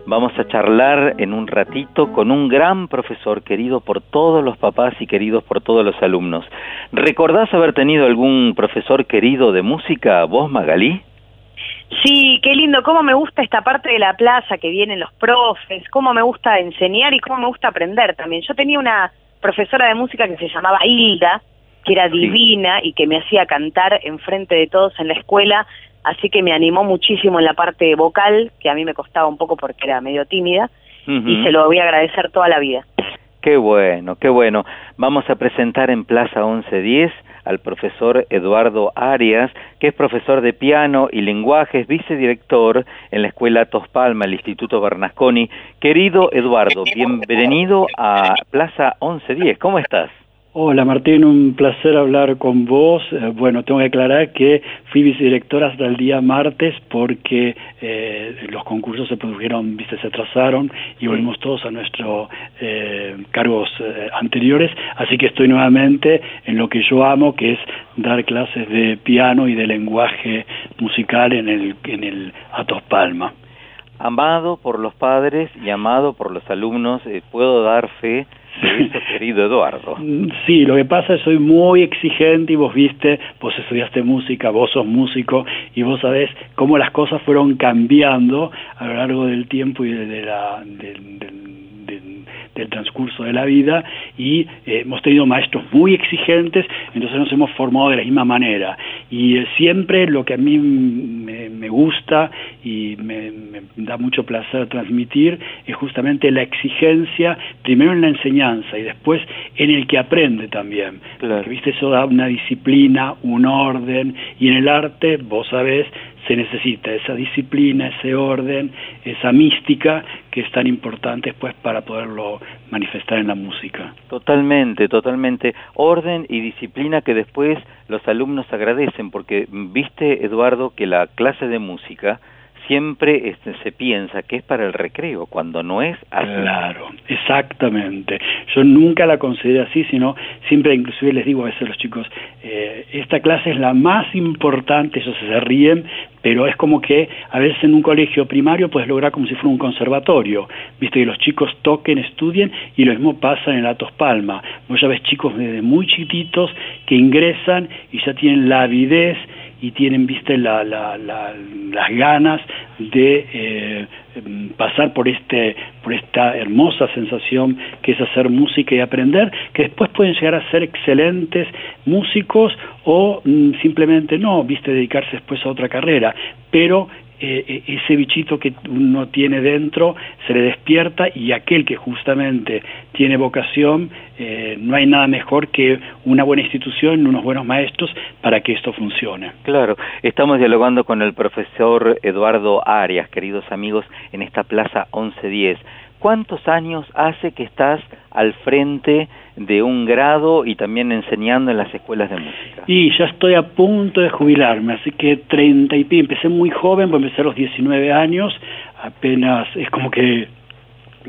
Vamos a charlar en un ratito con un gran profesor querido por todos los papás y queridos por todos los alumnos. ¿Recordás haber tenido algún profesor querido de música, vos Magalí? Sí, qué lindo, cómo me gusta esta parte de la plaza que vienen los profes, cómo me gusta enseñar y cómo me gusta aprender también. Yo tenía una profesora de música que se llamaba Hilda, que era divina y que me hacía cantar enfrente de todos en la escuela, así que me animó muchísimo en la parte vocal, que a mí me costaba un poco porque era medio tímida, y se lo voy a agradecer toda la vida. Qué bueno, qué bueno. Vamos a presentar en Plaza 1110 al profesor Eduardo Arias, que es profesor de piano y lenguajes, vicedirector en la Escuela Tospalma, el Instituto Bernasconi. Querido Eduardo, bienvenido a Plaza 1110. ¿Cómo estás? Hola Martín, un placer hablar con vos. Eh, bueno, tengo que aclarar que fui vicedirectora hasta el día martes porque eh, los concursos se produjeron, viste, se atrasaron y volvimos todos a nuestros eh, cargos eh, anteriores, así que estoy nuevamente en lo que yo amo, que es dar clases de piano y de lenguaje musical en el, en el Atos Palma. Amado por los padres y amado por los alumnos, eh, puedo dar fe de eso, querido Eduardo. Sí, lo que pasa es que soy muy exigente y vos viste, vos estudiaste música, vos sos músico y vos sabés cómo las cosas fueron cambiando a lo largo del tiempo y de, de la, del- del- del- del transcurso de la vida y eh, hemos tenido maestros muy exigentes, entonces nos hemos formado de la misma manera. Y eh, siempre lo que a mí me, me gusta y me, me da mucho placer transmitir es justamente la exigencia, primero en la enseñanza y después en el que aprende también. Viste, eso da una disciplina, un orden, y en el arte, vos sabés, se necesita esa disciplina, ese orden, esa mística que es tan importante después para poderlo manifestar en la música. Totalmente, totalmente. Orden y disciplina que después los alumnos agradecen, porque viste, Eduardo, que la clase de música siempre este, se piensa que es para el recreo, cuando no es así. Claro, exactamente. Yo nunca la consideré así, sino siempre inclusive les digo a veces a los chicos, eh, esta clase es la más importante, ellos se ríen, pero es como que a veces en un colegio primario puedes lograr como si fuera un conservatorio, viste que los chicos toquen, estudien y lo mismo pasa en el Atos Palma. Vos ya ves chicos desde muy chiquititos que ingresan y ya tienen la avidez y tienen, viste, la, la- la- las ganas de eh, pasar por este por esta hermosa sensación que es hacer música y aprender, que después pueden llegar a ser excelentes músicos o mm, simplemente no, viste, dedicarse después a otra carrera, pero eh, eh, ese bichito que uno tiene dentro se le despierta y aquel que justamente tiene vocación, eh, no hay nada mejor que una buena institución, unos buenos maestros para que esto funcione. Claro, estamos dialogando con el profesor Eduardo Arias, queridos amigos, en esta Plaza 1110. ¿Cuántos años hace que estás al frente de un grado y también enseñando en las escuelas de música? Y ya estoy a punto de jubilarme, así que 30 y pi, empecé muy joven, empecé a los 19 años, apenas es como que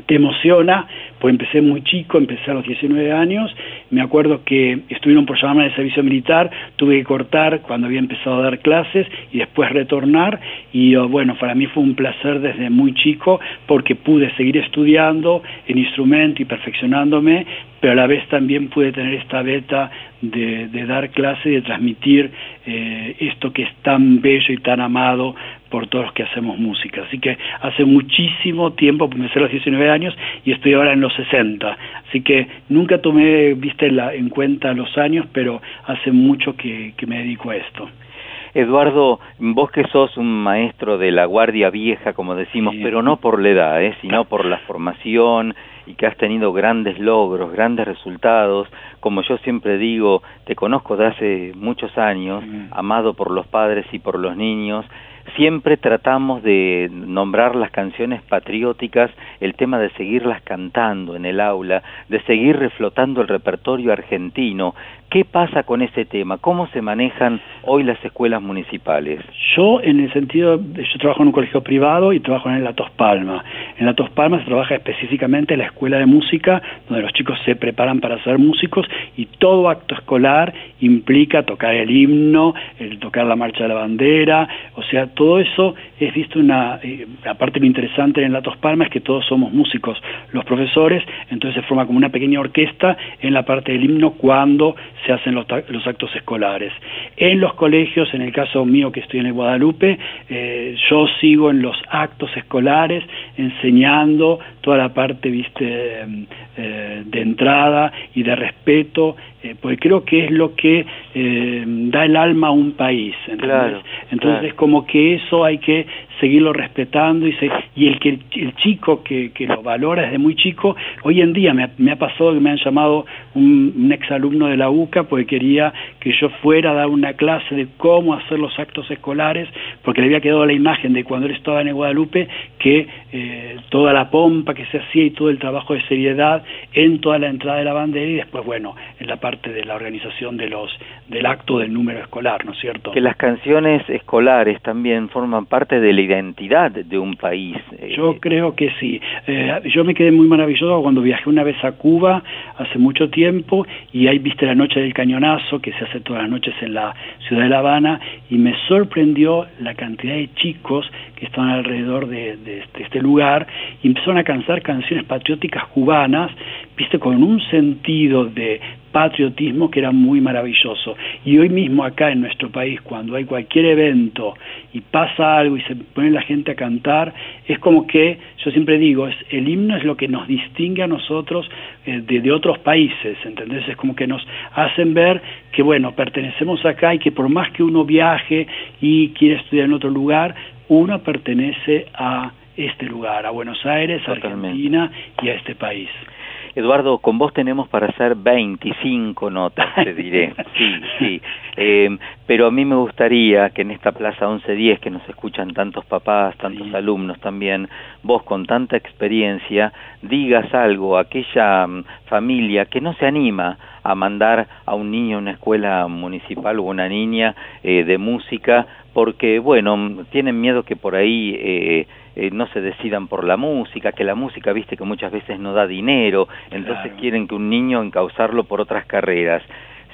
te emociona, pues empecé muy chico, empecé a los 19 años, me acuerdo que estuvieron por llamarme de servicio militar, tuve que cortar cuando había empezado a dar clases y después retornar. Y oh, bueno, para mí fue un placer desde muy chico porque pude seguir estudiando en instrumento y perfeccionándome, pero a la vez también pude tener esta beta de, de dar clase de transmitir eh, esto que es tan bello y tan amado por todos los que hacemos música. Así que hace muchísimo tiempo, empecé a los 19 años y estoy ahora en los 60. Así que nunca tomé, viste, la, en cuenta los años, pero hace mucho que, que me dedico a esto. Eduardo, vos que sos un maestro de la guardia vieja, como decimos, pero no por la edad, ¿eh? sino por la formación y que has tenido grandes logros, grandes resultados. Como yo siempre digo, te conozco de hace muchos años, amado por los padres y por los niños. Siempre tratamos de nombrar las canciones patrióticas, el tema de seguirlas cantando en el aula, de seguir reflotando el repertorio argentino. ¿Qué pasa con ese tema? ¿Cómo se manejan hoy las escuelas municipales? Yo, en el sentido, yo trabajo en un colegio privado y trabajo en la Tos Palma. En la Tos Palma se trabaja específicamente en la escuela de música, donde los chicos se preparan para ser músicos y todo acto escolar implica tocar el himno, tocar la marcha de la bandera, o sea, todo eso es visto una, eh, aparte lo interesante en la Tos Palma es que todos somos músicos, los profesores, entonces se forma como una pequeña orquesta en la parte del himno cuando se hacen los, los, actos escolares. En los colegios, en el caso mío que estoy en el Guadalupe, eh, yo sigo en los actos escolares enseñando toda la parte, viste, eh, de entrada y de respeto, eh, porque creo que es lo que eh, da el alma a un país. Claro, Entonces, claro. como que eso hay que seguirlo respetando y, se, y el que el chico que, que, lo valora desde muy chico, hoy en día me ha, me ha pasado que me han llamado un, un exalumno de la UCA porque quería que yo fuera a dar una clase de cómo hacer los actos escolares, porque le había quedado la imagen de cuando él estaba en Guadalupe, que eh, toda la pompa que se hacía y todo el trabajo de seriedad en toda la entrada de la bandera y después, bueno, en la parte de la organización de los del acto del número escolar, ¿no es cierto? Que las canciones escolares también forman parte de la identidad de un país. Eh. Yo creo que sí. Eh, yo me quedé muy maravilloso cuando viajé una vez a Cuba hace mucho tiempo y ahí viste la noche del cañonazo que se hace todas las noches en la ciudad de La Habana y me sorprendió la cantidad de chicos que estaban alrededor de, de este lugar y empezaron a cantar canciones patrióticas cubanas, viste, con un sentido de patriotismo que era muy maravilloso. Y hoy mismo acá en nuestro país, cuando hay cualquier evento y pasa algo y se pone la gente a cantar, es como que, yo siempre digo, es, el himno es lo que nos distingue a nosotros eh, de, de, otros países, ¿entendés? Es como que nos hacen ver que, bueno, pertenecemos acá y que por más que uno viaje y quiere estudiar en otro lugar, uno pertenece a este lugar, a Buenos Aires, a Argentina y a este país. Eduardo, con vos tenemos para hacer 25 notas, te diré. Sí, sí. Eh, pero a mí me gustaría que en esta Plaza 1110, que nos escuchan tantos papás, tantos sí. alumnos también, vos con tanta experiencia, digas algo a aquella um, familia que no se anima a mandar a un niño a una escuela municipal o una niña eh, de música porque, bueno, tienen miedo que por ahí eh, eh, no se decidan por la música, que la música, viste, que muchas veces no da dinero, entonces claro. quieren que un niño encauzarlo por otras carreras.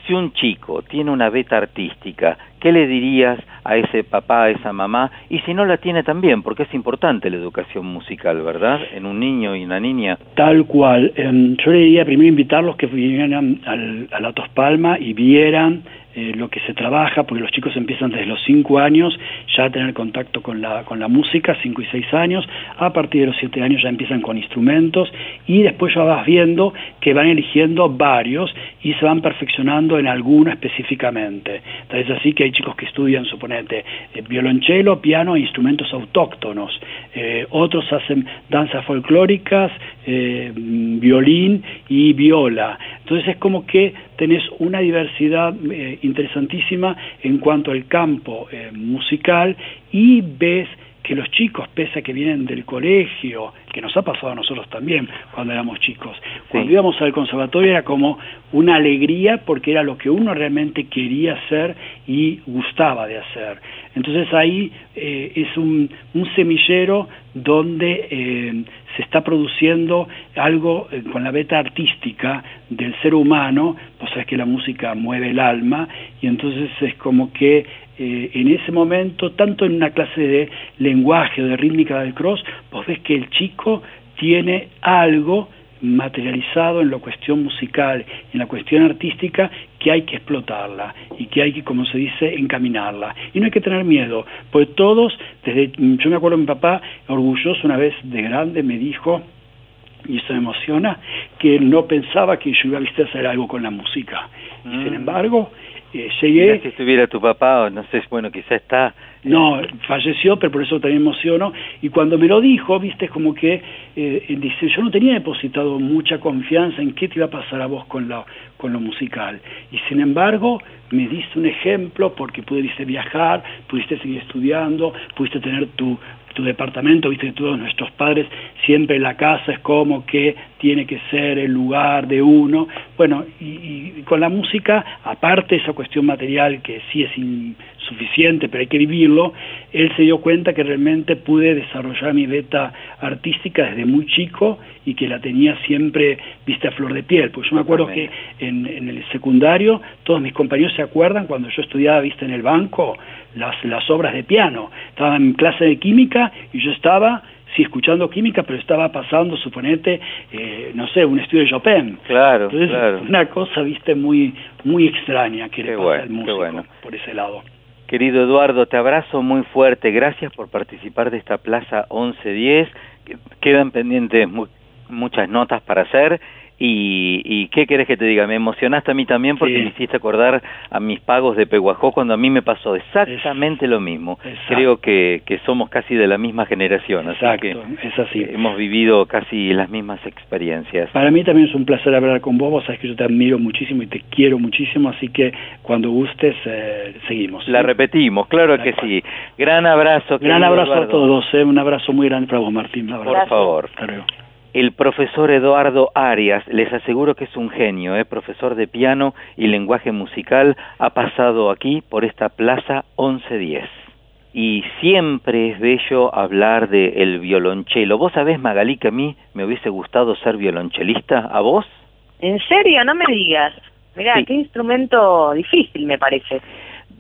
Si un chico tiene una beta artística, ¿qué le dirías a ese papá, a esa mamá? Y si no la tiene también, porque es importante la educación musical, ¿verdad? En un niño y una niña. Tal cual. Eh, yo le diría primero invitarlos que vinieran al, a la Palma y vieran eh, lo que se trabaja, porque los chicos empiezan desde los 5 años ya a tener contacto con la, con la música, 5 y 6 años, a partir de los 7 años ya empiezan con instrumentos y después ya vas viendo que van eligiendo varios y se van perfeccionando en alguno específicamente. Entonces así que hay chicos que estudian, suponete, eh, violonchelo, piano e instrumentos autóctonos. Eh, otros hacen danzas folclóricas, eh, violín y viola. Entonces es como que tenés una diversidad eh, interesantísima en cuanto al campo eh, musical y ves que los chicos, pese a que vienen del colegio, que nos ha pasado a nosotros también cuando éramos chicos, cuando íbamos al conservatorio era como una alegría porque era lo que uno realmente quería hacer y gustaba de hacer. Entonces ahí eh, es un, un, semillero donde eh, se está produciendo algo eh, con la beta artística del ser humano, pues sabes que la música mueve el alma y entonces es como que eh, en ese momento, tanto en una clase de lenguaje o de rítmica del cross, vos ves que el chico tiene algo materializado en la cuestión musical, en la cuestión artística, que hay que explotarla y que hay que, como se dice, encaminarla. Y no hay que tener miedo, porque todos, desde, yo me acuerdo mi papá, orgulloso una vez de grande, me dijo, y eso me emociona, que él no pensaba que yo iba a hacer algo con la música. Y sin Mm. embargo, eh, llegué... Si estuviera tu papá, o no sé, bueno, quizá está... No, falleció, pero por eso también emociono. Y cuando me lo dijo, viste, es como que eh, dice, yo no tenía depositado mucha confianza en qué te iba a pasar a vos con lo, con lo musical. Y sin embargo, me diste un ejemplo porque pudiste viajar, pudiste seguir estudiando, pudiste tener tu, tu departamento, viste que todos nuestros padres siempre la casa es como que tiene que ser el lugar de uno. Bueno, y, y con la música, aparte esa cuestión material que sí es insuficiente, pero hay que vivirlo, él se dio cuenta que realmente pude desarrollar mi beta artística desde muy chico y que la tenía siempre vista a flor de piel. Pues yo me acuerdo que en, en el secundario todos mis compañeros se acuerdan cuando yo estudiaba, viste, en el banco, las, las obras de piano. Estaba en clase de química y yo estaba sí escuchando química, pero estaba pasando, suponete, eh, no sé, un estudio de Chopin. Claro, Entonces, claro. una cosa, viste, muy muy extraña que le pasa bueno, al músico bueno. por ese lado. Querido Eduardo, te abrazo muy fuerte. Gracias por participar de esta Plaza 1110. Que- Quedan pendientes mu- muchas notas para hacer. Y, y qué querés que te diga, me emocionaste a mí también porque me hiciste acordar a mis pagos de Peguajó cuando a mí me pasó exactamente lo mismo. Creo que, que somos casi de la misma generación, así que es así. hemos vivido casi las mismas experiencias. Para mí también es un placer hablar con vos, vos sabés que yo te admiro muchísimo y te quiero muchísimo, así que cuando gustes eh, seguimos. La repetimos, claro que sí. Gran abrazo. Gran abrazo a todos, eh, un abrazo muy grande para vos Martín. Por favor. Hasta luego. El profesor Eduardo Arias, les aseguro que es un genio, ¿eh? profesor de piano y lenguaje musical, ha pasado aquí por esta plaza 1110. Y siempre es bello hablar de el violonchelo. ¿Vos sabés, Magalí, que a mí me hubiese gustado ser violonchelista? ¿A vos? ¿En serio? No me digas. Mirá, Sí. qué instrumento difícil me parece.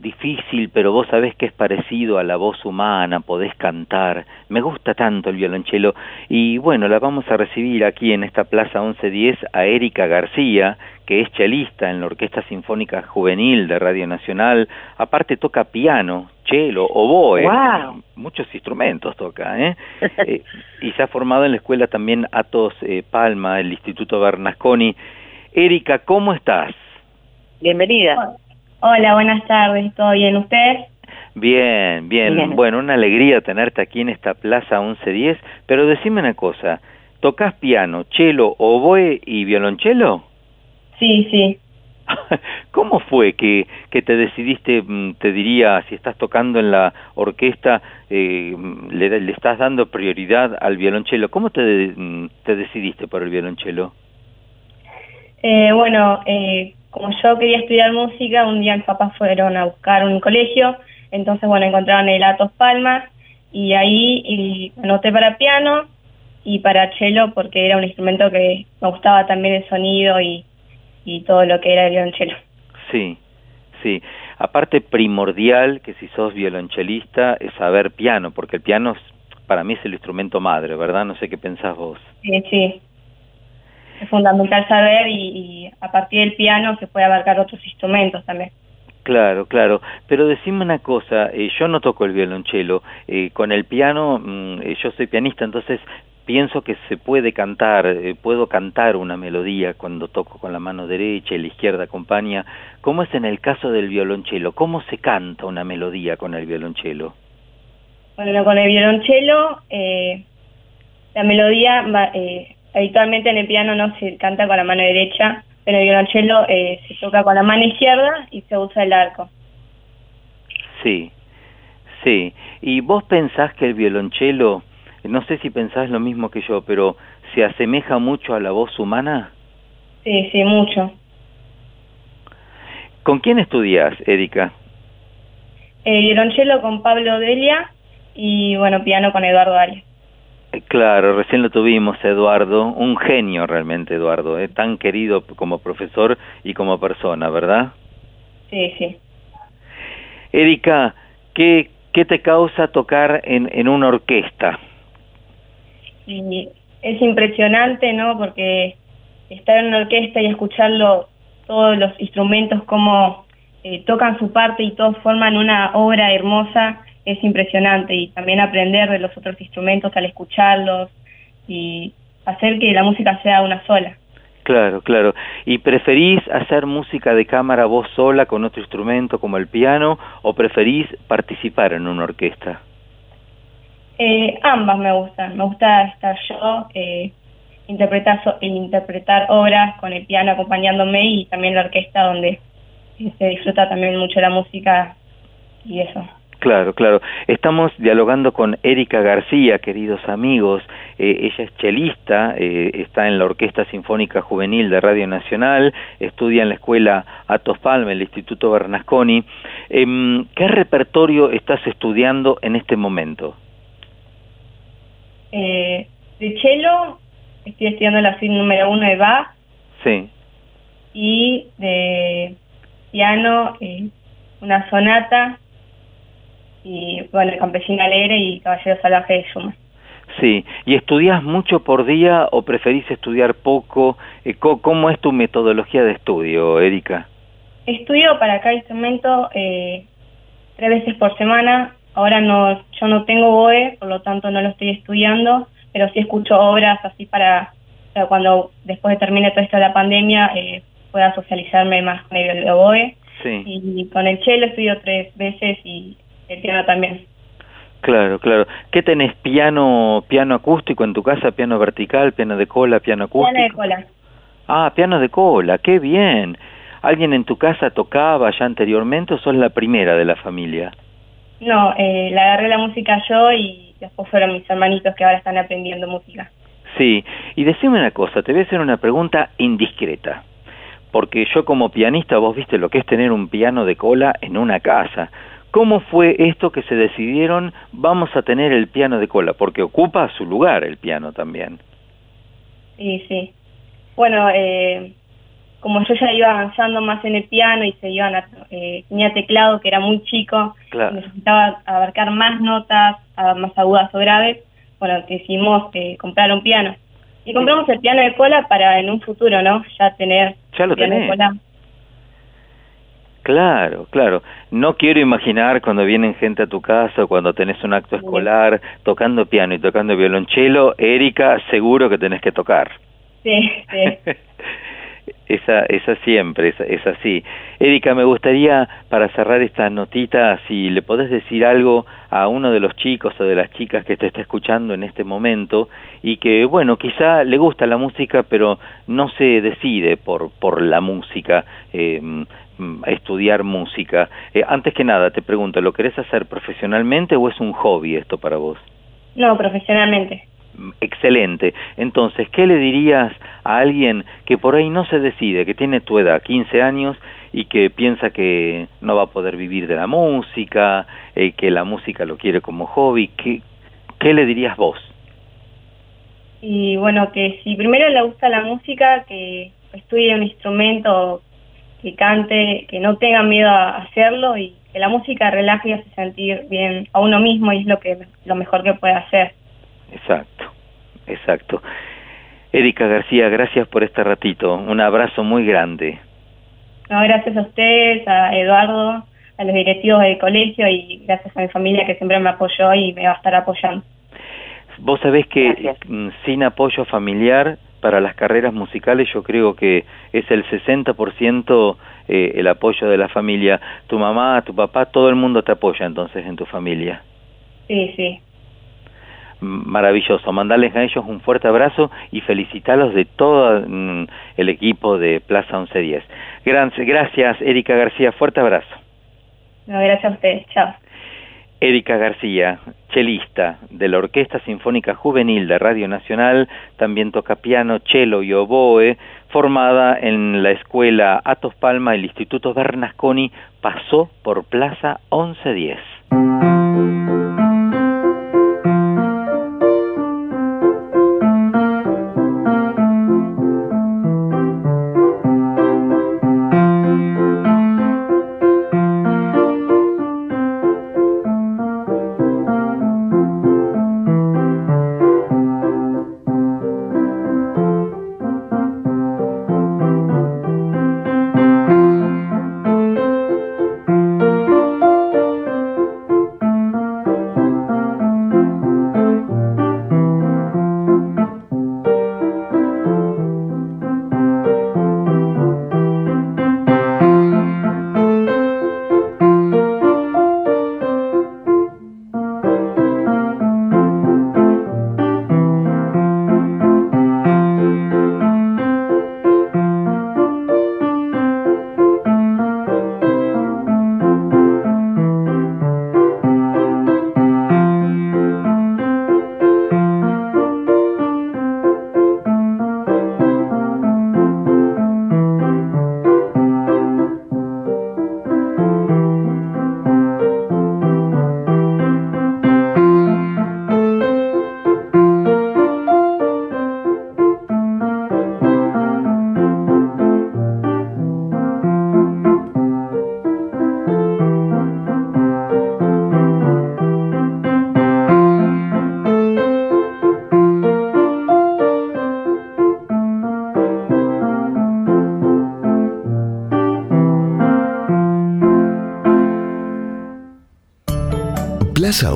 Difícil, pero vos sabés que es parecido a la voz humana, podés cantar. Me gusta tanto el violonchelo. Y bueno, la vamos a recibir aquí en esta Plaza 1110 a Erika García, que es chelista en la Orquesta Sinfónica Juvenil de Radio Nacional. Aparte toca piano, cello, oboe. Guau. Muchos instrumentos toca, ¿eh? Eh, y se ha formado en la escuela también Atos eh, Palma, el Instituto Bernasconi. Erika, ¿cómo estás? Bienvenida. Hola, buenas tardes. ¿Todo bien usted? Bien, bien, Bien. Bueno, una alegría tenerte aquí en esta Plaza 1110, pero decime una cosa, ¿tocas piano, cello, oboe y violonchelo? Sí, sí. ¿Cómo fue que, que te decidiste, mm, te diría, si estás tocando en la orquesta, eh, le, le estás dando prioridad al violonchelo? ¿Cómo te, mm, te decidiste por el violonchelo? Eh, bueno, eh, como yo quería estudiar música, un día mis papás fueron a buscar un colegio, entonces, bueno, encontraron el Atos Palmas y ahí y anoté para piano y para cello porque era un instrumento que me gustaba también el sonido y, y todo lo que era el violonchelo. Sí, sí. Aparte primordial que si sos violonchelista es saber piano, porque el piano es- para mí es el instrumento madre, ¿verdad? No sé qué pensás vos. Sí, sí. Es fundamental saber y, y a partir del piano se puede abarcar otros instrumentos también. Claro, claro. Pero decime una cosa, eh, yo no toco el violonchelo, eh, con el piano, mm, eh, yo soy pianista, entonces pienso que se puede cantar, eh, puedo cantar una melodía cuando toco con la mano derecha y la izquierda acompaña. ¿Cómo es en el caso del violonchelo? ¿Cómo se canta una melodía con el violonchelo? Bueno, con el violonchelo, eh, la melodía va- eh, habitualmente en el piano no se canta con la mano derecha, pero en el violonchelo eh, se toca con la mano izquierda y se usa el arco. Sí, Sí, y vos pensás que el violonchelo, no sé si pensás lo mismo que yo, pero ¿se asemeja mucho a la voz humana? Sí, sí, mucho. ¿Con quién estudias, Erika? Eh, violonchelo con Pablo Delia y bueno, piano con Eduardo Arias. Claro, recién lo tuvimos, Eduardo, un genio realmente, Eduardo, eh, tan querido como profesor y como persona, ¿verdad? Sí, sí. Erika, ¿qué, qué te causa tocar en, en una orquesta? Y es impresionante, ¿no? Porque estar en una orquesta y escucharlo, todos los instrumentos, cómo eh, tocan su parte y todos forman una obra hermosa, es impresionante. Y también aprender de los otros instrumentos al escucharlos y hacer que la música sea una sola. Claro, claro. ¿Y preferís hacer música de cámara vos sola con otro instrumento como el piano o preferís participar en una orquesta? Eh, ambas me gustan. Me gusta estar yo, eh, interpretar, so- interpretar obras con el piano acompañándome y también la orquesta donde se disfruta también mucho la música y eso. Claro, claro. Estamos dialogando con Erika García, queridos amigos. Eh, ella es chelista, eh, está en la Orquesta Sinfónica Juvenil de Radio Nacional, estudia en la Escuela Atos Palme, el Instituto Bernasconi. Em, ¿Qué repertorio estás estudiando en este momento? Eh, de cello estoy estudiando la suite número uno de Bach Sí, y de piano una sonata y bueno, el campesino alegre y caballero salvaje de Schumann. sí. ¿Y estudias mucho por día o preferís estudiar poco? Eh, ¿Cómo es tu metodología de estudio, Erika? Estudio para cada instrumento eh, tres veces por semana. Ahora no, yo no tengo BOE, por lo tanto no lo estoy estudiando, pero sí escucho obras así para, para cuando después de termine todo esto de la pandemia eh, pueda socializarme más con el BOE. Sí. Y con el cello estudio tres veces y el piano también. Claro, claro. ¿Qué tenés? ¿Piano piano acústico en tu casa? ¿Piano vertical? ¿Piano de cola? ¿Piano acústico? Piano de cola. Ah, piano de cola, qué bien. ¿Alguien en tu casa tocaba ya anteriormente o sos la primera de la familia? No, eh, le agarré la música yo y después fueron mis hermanitos que ahora están aprendiendo música. Sí, y decime una cosa, te voy a hacer una pregunta indiscreta. Porque yo como pianista, vos viste lo que es tener un piano de cola en una casa. ¿Cómo fue esto que se decidieron, vamos a tener el piano de cola? Porque ocupa su lugar el piano también. Sí, sí. Bueno, eh, como yo ya iba avanzando más en el piano y se iban a, eh, tenía teclado que era muy chico, Claro. necesitaba abarcar más notas, más agudas o graves, bueno, decidimos eh, comprar un piano. Y compramos el piano de cola para en un futuro, ¿no? Ya tener Ya lo piano de tenés. cola. Claro, claro. No quiero imaginar cuando vienen gente a tu casa o cuando tenés un acto escolar tocando piano y tocando violonchelo, Erika, seguro que tenés que tocar. Sí, sí. Esa, esa siempre, esa- es así. Erika, me gustaría, para cerrar esta notita, si le podés decir algo a uno de los chicos o de las chicas que te está escuchando en este momento y que, bueno, quizá le gusta la música, pero no se decide por, por la música, eh, estudiar música. Eh, antes que nada, te pregunto, ¿lo querés hacer profesionalmente o es un hobby esto para vos? No, profesionalmente. Excelente. Entonces, ¿qué le dirías a alguien que por ahí no se decide, que tiene tu edad, 15 años, y que piensa que no va a poder vivir de la música, eh, que la música lo quiere como hobby? ¿Qué, qué le dirías vos? Y bueno, que si primero le gusta la música, que estudie un instrumento, que cante, que no tenga miedo a hacerlo y que la música relaje y hace sentir bien a uno mismo y es lo que lo mejor que puede hacer. Exacto, exacto. Erika García, gracias por este ratito. Un abrazo muy grande. No, gracias a ustedes, a Eduardo, a los directivos del colegio y gracias a mi familia que siempre me apoyó y me va a estar apoyando. Vos sabés que mm, sin apoyo familiar para las carreras musicales yo creo que es el 60% eh, el apoyo de la familia. Tu mamá, tu papá, todo el mundo te apoya entonces en tu familia. Sí, sí. Maravilloso. Mandarles a ellos un fuerte abrazo y felicitarlos de todo mm, el equipo de Plaza 1110. Gran- Gracias, Erika García. Fuerte abrazo. No, gracias a ustedes. Chao. Erika García, chelista de la Orquesta Sinfónica Juvenil de Radio Nacional, también toca piano, cello y oboe, formada en la escuela Atos Palma, el Instituto Bernasconi, pasó por Plaza 1110.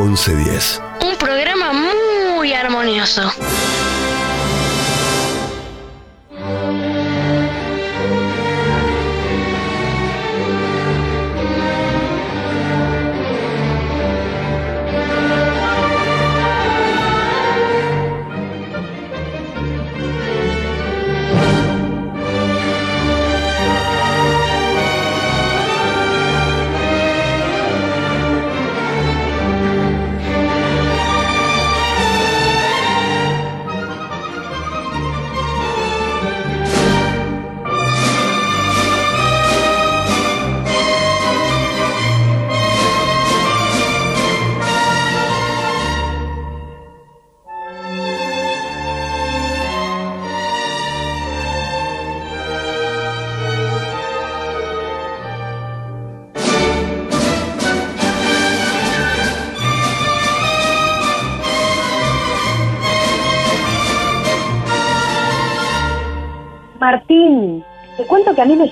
1110. Un programa muy armonioso.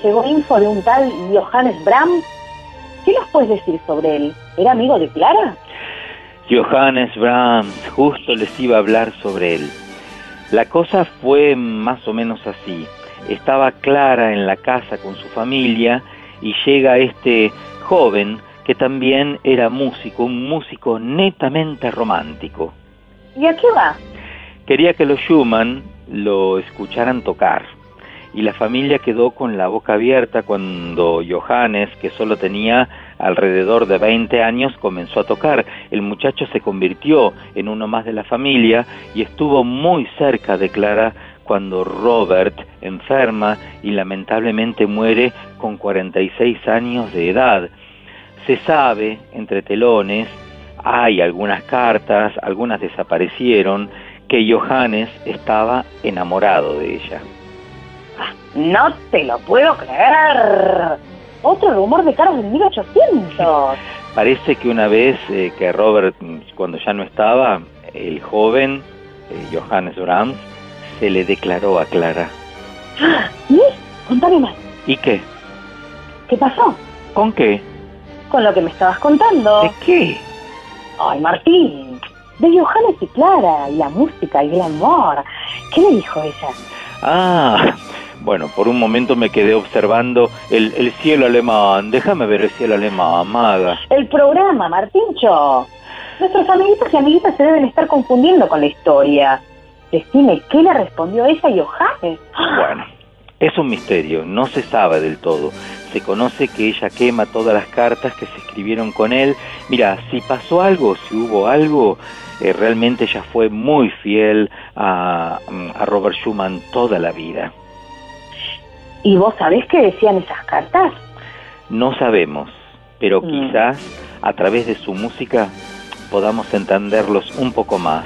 Llegó info de un tal Johannes Bram. ¿Qué nos puedes decir sobre él? ¿Era amigo de Clara? Johannes Brahms, justo les iba a hablar sobre él. La cosa fue más o menos así. Estaba Clara en la casa con su familia y llega este joven que también era músico, un músico netamente romántico. ¿Y a qué va? Quería que los Schumann lo escucharan tocar y la familia quedó con la boca abierta cuando Johannes, que solo tenía alrededor de 20 años, comenzó a tocar. El muchacho se convirtió en uno más de la familia y estuvo muy cerca de Clara cuando Robert enferma y lamentablemente muere con 46 años de edad. Se sabe, entre telones, hay algunas cartas, algunas desaparecieron, que Johannes estaba enamorado de ella. No te lo puedo creer. Otro rumor de caras del 1800. Parece que una vez eh, que Robert, cuando ya no estaba, el joven eh, Johannes Brahms se le declaró a Clara. ¿Y? Contame más. ¿Y qué? ¿Qué pasó? ¿Con qué? Con lo que me estabas contando. ¿De qué? Ay, Martín. De Johannes y Clara, y la música y el amor. ¿Qué le dijo ella? Ah, bueno, por un momento me quedé observando el, el cielo alemán. Déjame ver el cielo alemán, maga. El programa, Martincho. Nuestros amiguitos y amiguitas se deben estar confundiendo con la historia. Decime, ¿qué le respondió ella a Johannes? Bueno, es un misterio, no se sabe del todo. Se conoce que ella quema todas las cartas que se escribieron con él. Mira, si pasó algo, si hubo algo, eh, realmente ella fue muy fiel a, a Robert Schumann toda la vida. ¿Y vos sabés qué decían esas cartas? No sabemos, pero Mm. quizás a través de su música podamos entenderlos un poco más.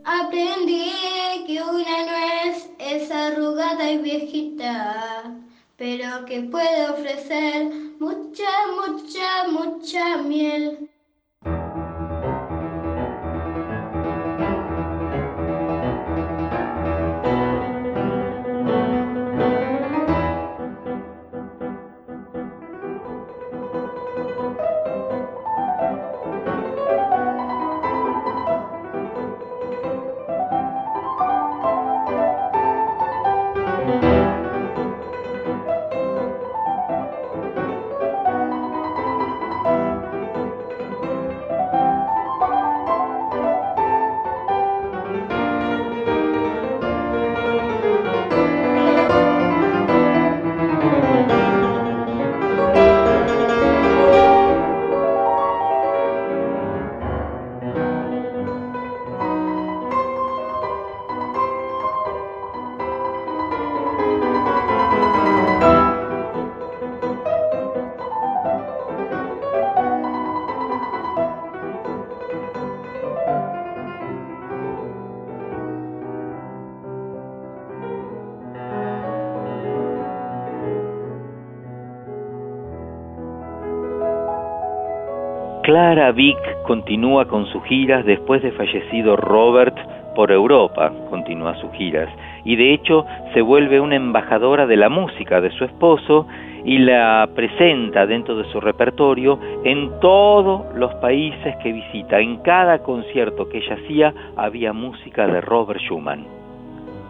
Clara Vick continúa con sus giras después de fallecido Robert por Europa, continúa sus giras, y de hecho se vuelve una embajadora de la música de su esposo y la presenta dentro de su repertorio en todos los países que visita. En cada concierto que ella hacía había música de Robert Schumann.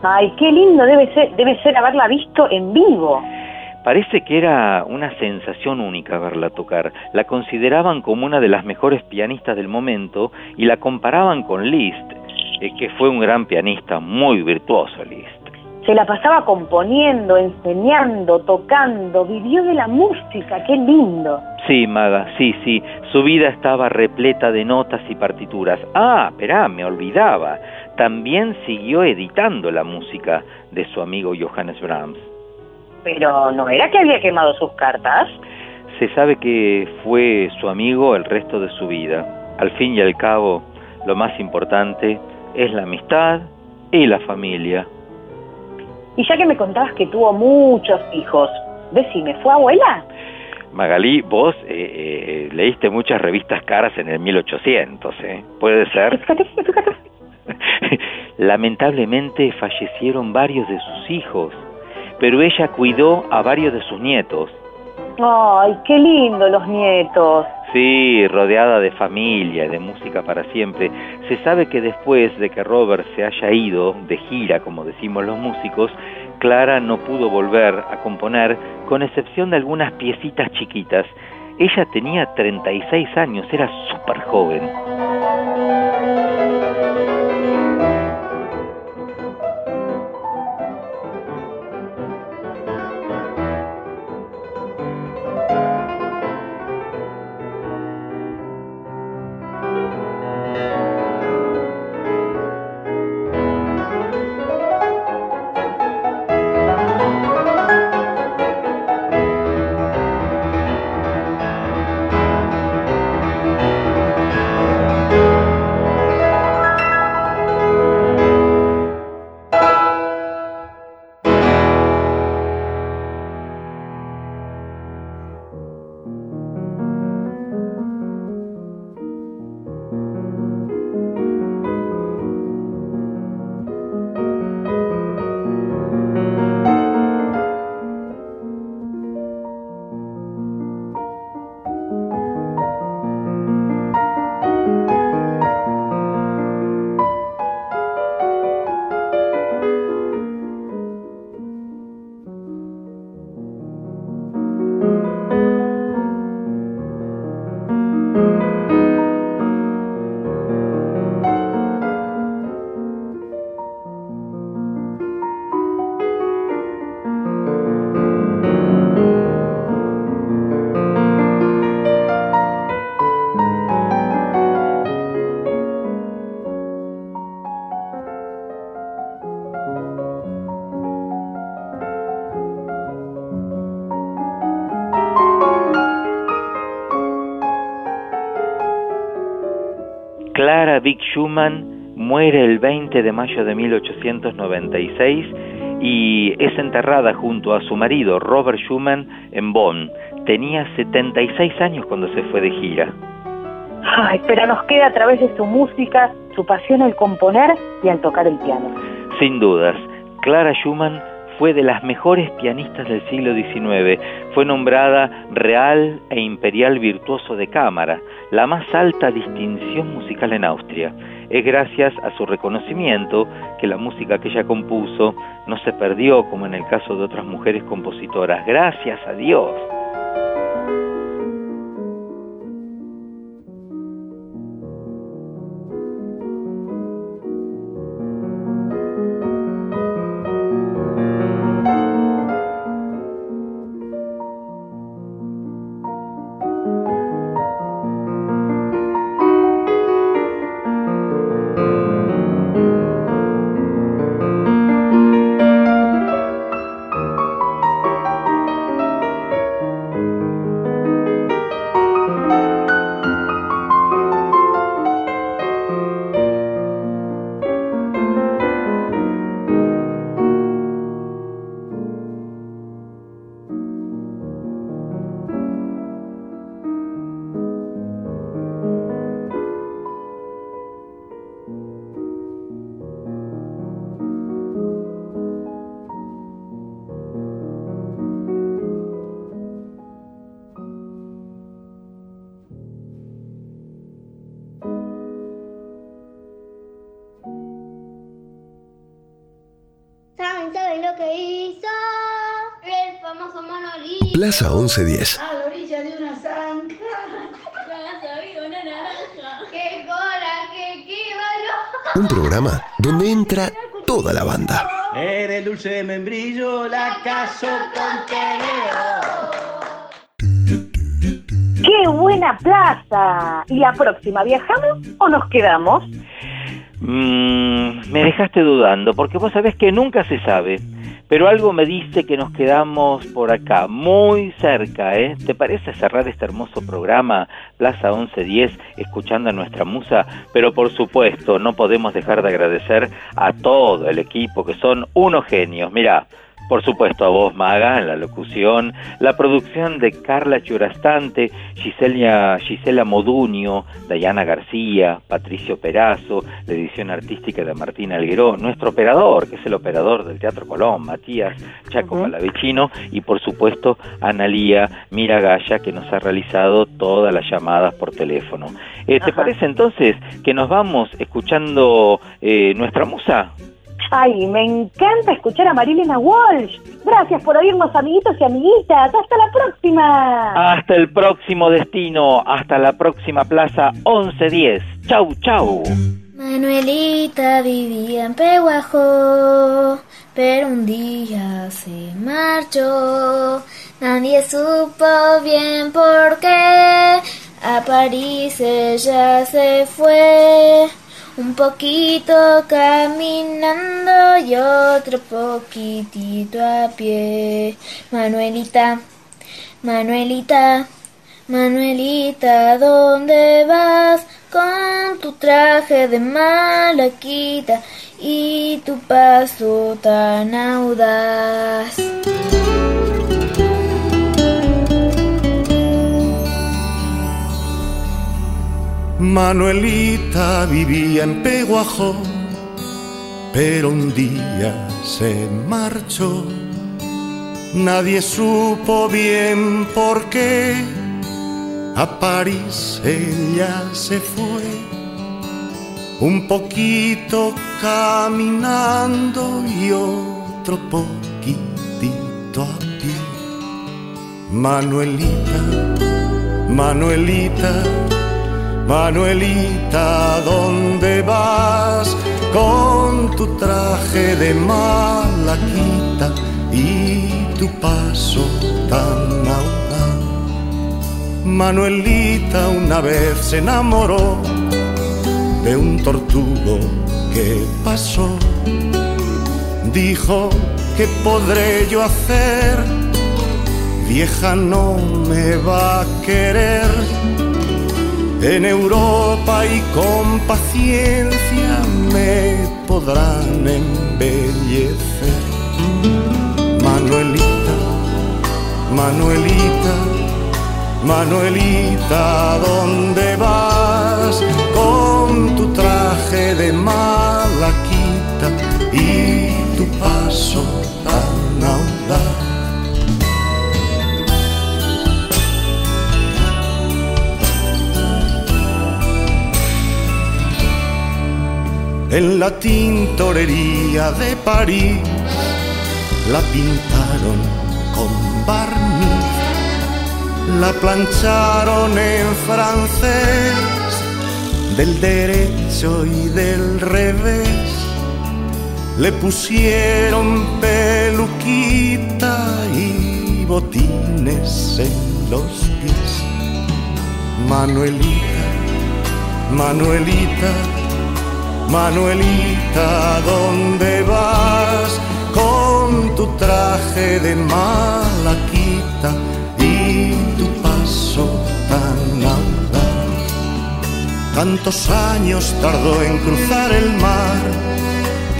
Ay, qué lindo debe ser, debe ser haberla visto en vivo. Parece que era una sensación única verla tocar. La consideraban como una de las mejores pianistas del momento y la comparaban con Liszt, eh, que fue un gran pianista, muy virtuoso Liszt. Se la pasaba componiendo, enseñando, tocando, vivió de la música, qué lindo. Sí, Maga, sí, sí. Su vida estaba repleta de notas y partituras. Ah, esperá, me olvidaba. También siguió editando la música de su amigo Johannes Brahms. Pero ¿no era que había quemado sus cartas? Se sabe que fue su amigo el resto de su vida. Al fin y al cabo, lo más importante es la amistad y la familia. Y ya que me contabas que tuvo muchos hijos, decime, ¿fue abuela? Magalí, vos eh, eh, leíste muchas revistas caras en el 1800, ¿eh? ¿Puede ser? Fíjate, fíjate. Lamentablemente fallecieron varios de sus hijos, pero ella cuidó a varios de sus nietos. Ay, qué lindo los nietos. Sí, rodeada de familia, de música para siempre. Se sabe que después de que Robert se haya ido de gira, como decimos los músicos, Clara no pudo volver a componer, con excepción de algunas piecitas chiquitas. Ella tenía 36 años, era súper joven. Vic Schumann muere el 20 de mayo de 1896 y es enterrada junto a su marido Robert Schumann en Bonn. Tenía 76 años cuando se fue de gira. Ay, pero nos queda a través de su música, su pasión al componer y al tocar el piano. Sin dudas, Clara Schumann fue de las mejores pianistas del siglo XIX. Fue nombrada Real e Imperial Virtuoso de Cámara, la más alta distinción musical en Austria. Es gracias a su reconocimiento que la música que ella compuso no se perdió como en el caso de otras mujeres compositoras. Gracias a Dios. Plaza 1110. A la orilla de una zanja. había una naranja. ¡Qué coraje, qué valor! Un programa donde entra toda la banda. Era el dulce de membrillo, la caso con ¡Qué buena plaza! ¿Y la próxima viajamos o nos quedamos? Mm, me dejaste dudando, porque vos sabés que nunca se sabe. Pero algo me dice que nos quedamos por acá, muy cerca, ¿eh? ¿Te parece cerrar este hermoso programa, Plaza 1110, escuchando a nuestra musa? Pero por supuesto, no podemos dejar de agradecer a todo el equipo, que son unos genios. Mira, por supuesto a vos, Maga, en la locución, la producción de Carla Churastante, Gisela, Gisela Moduño, Dayana García, Patricio Perazo, la edición artística de Martín Algueró, nuestro operador, que es el operador del Teatro Colón, Matías Chaco Palavecino, y por supuesto Analía Miragaya, que nos ha realizado todas las llamadas por teléfono. Eh, ¿Te parece entonces que nos vamos escuchando eh, nuestra musa? Ay, me encanta escuchar a Marilena Walsh. Gracias por oírnos, amiguitos y amiguitas. Hasta la próxima. Hasta el próximo destino, hasta la próxima plaza 1110. Chau, chau. Manuelita vivía en Peguajo, pero un día se marchó. Nadie supo bien por qué. A París ella se fue. Un poquito caminando y otro poquitito a pie. Manuelita, Manuelita, Manuelita, ¿dónde vas? Con tu traje de malaquita y tu paso tan audaz. Manuelita vivía en Peguajo, pero un día se marchó. Nadie supo bien por qué. A París ella se fue, un poquito caminando y otro poquitito a pie. Manuelita, Manuelita Manuelita, ¿dónde vas con tu traje de malaquita y tu paso tan audaz? Manuelita una vez se enamoró de un tortugo que pasó. Dijo, ¿qué podré yo hacer? Vieja no me va a querer en Europa y con paciencia me podrán embellecer. Manuelita, Manuelita, Manuelita, ¿dónde vas con tu traje de malaquita y tu paso en la tintorería de París la pintaron con barniz, la plancharon en francés del derecho y del revés, le pusieron peluquita y botines en los pies. Manuelita, Manuelita, Manuelita, ¿dónde vas con tu traje de malaquita y tu paso tan audaz? Tantos años tardó en cruzar el mar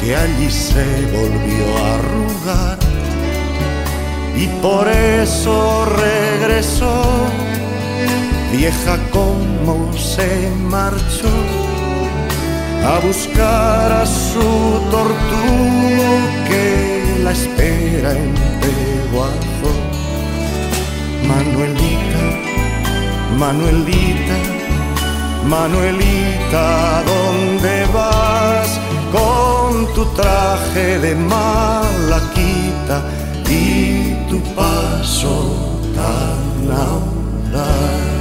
que allí se volvió a arrugar. Y por eso regresó, vieja como se marchó a buscar a su tortugo que la espera en Peguajo. Manuelita, Manuelita, Manuelita, ¿dónde vas con tu traje de malaquita y tu paso tan audaz?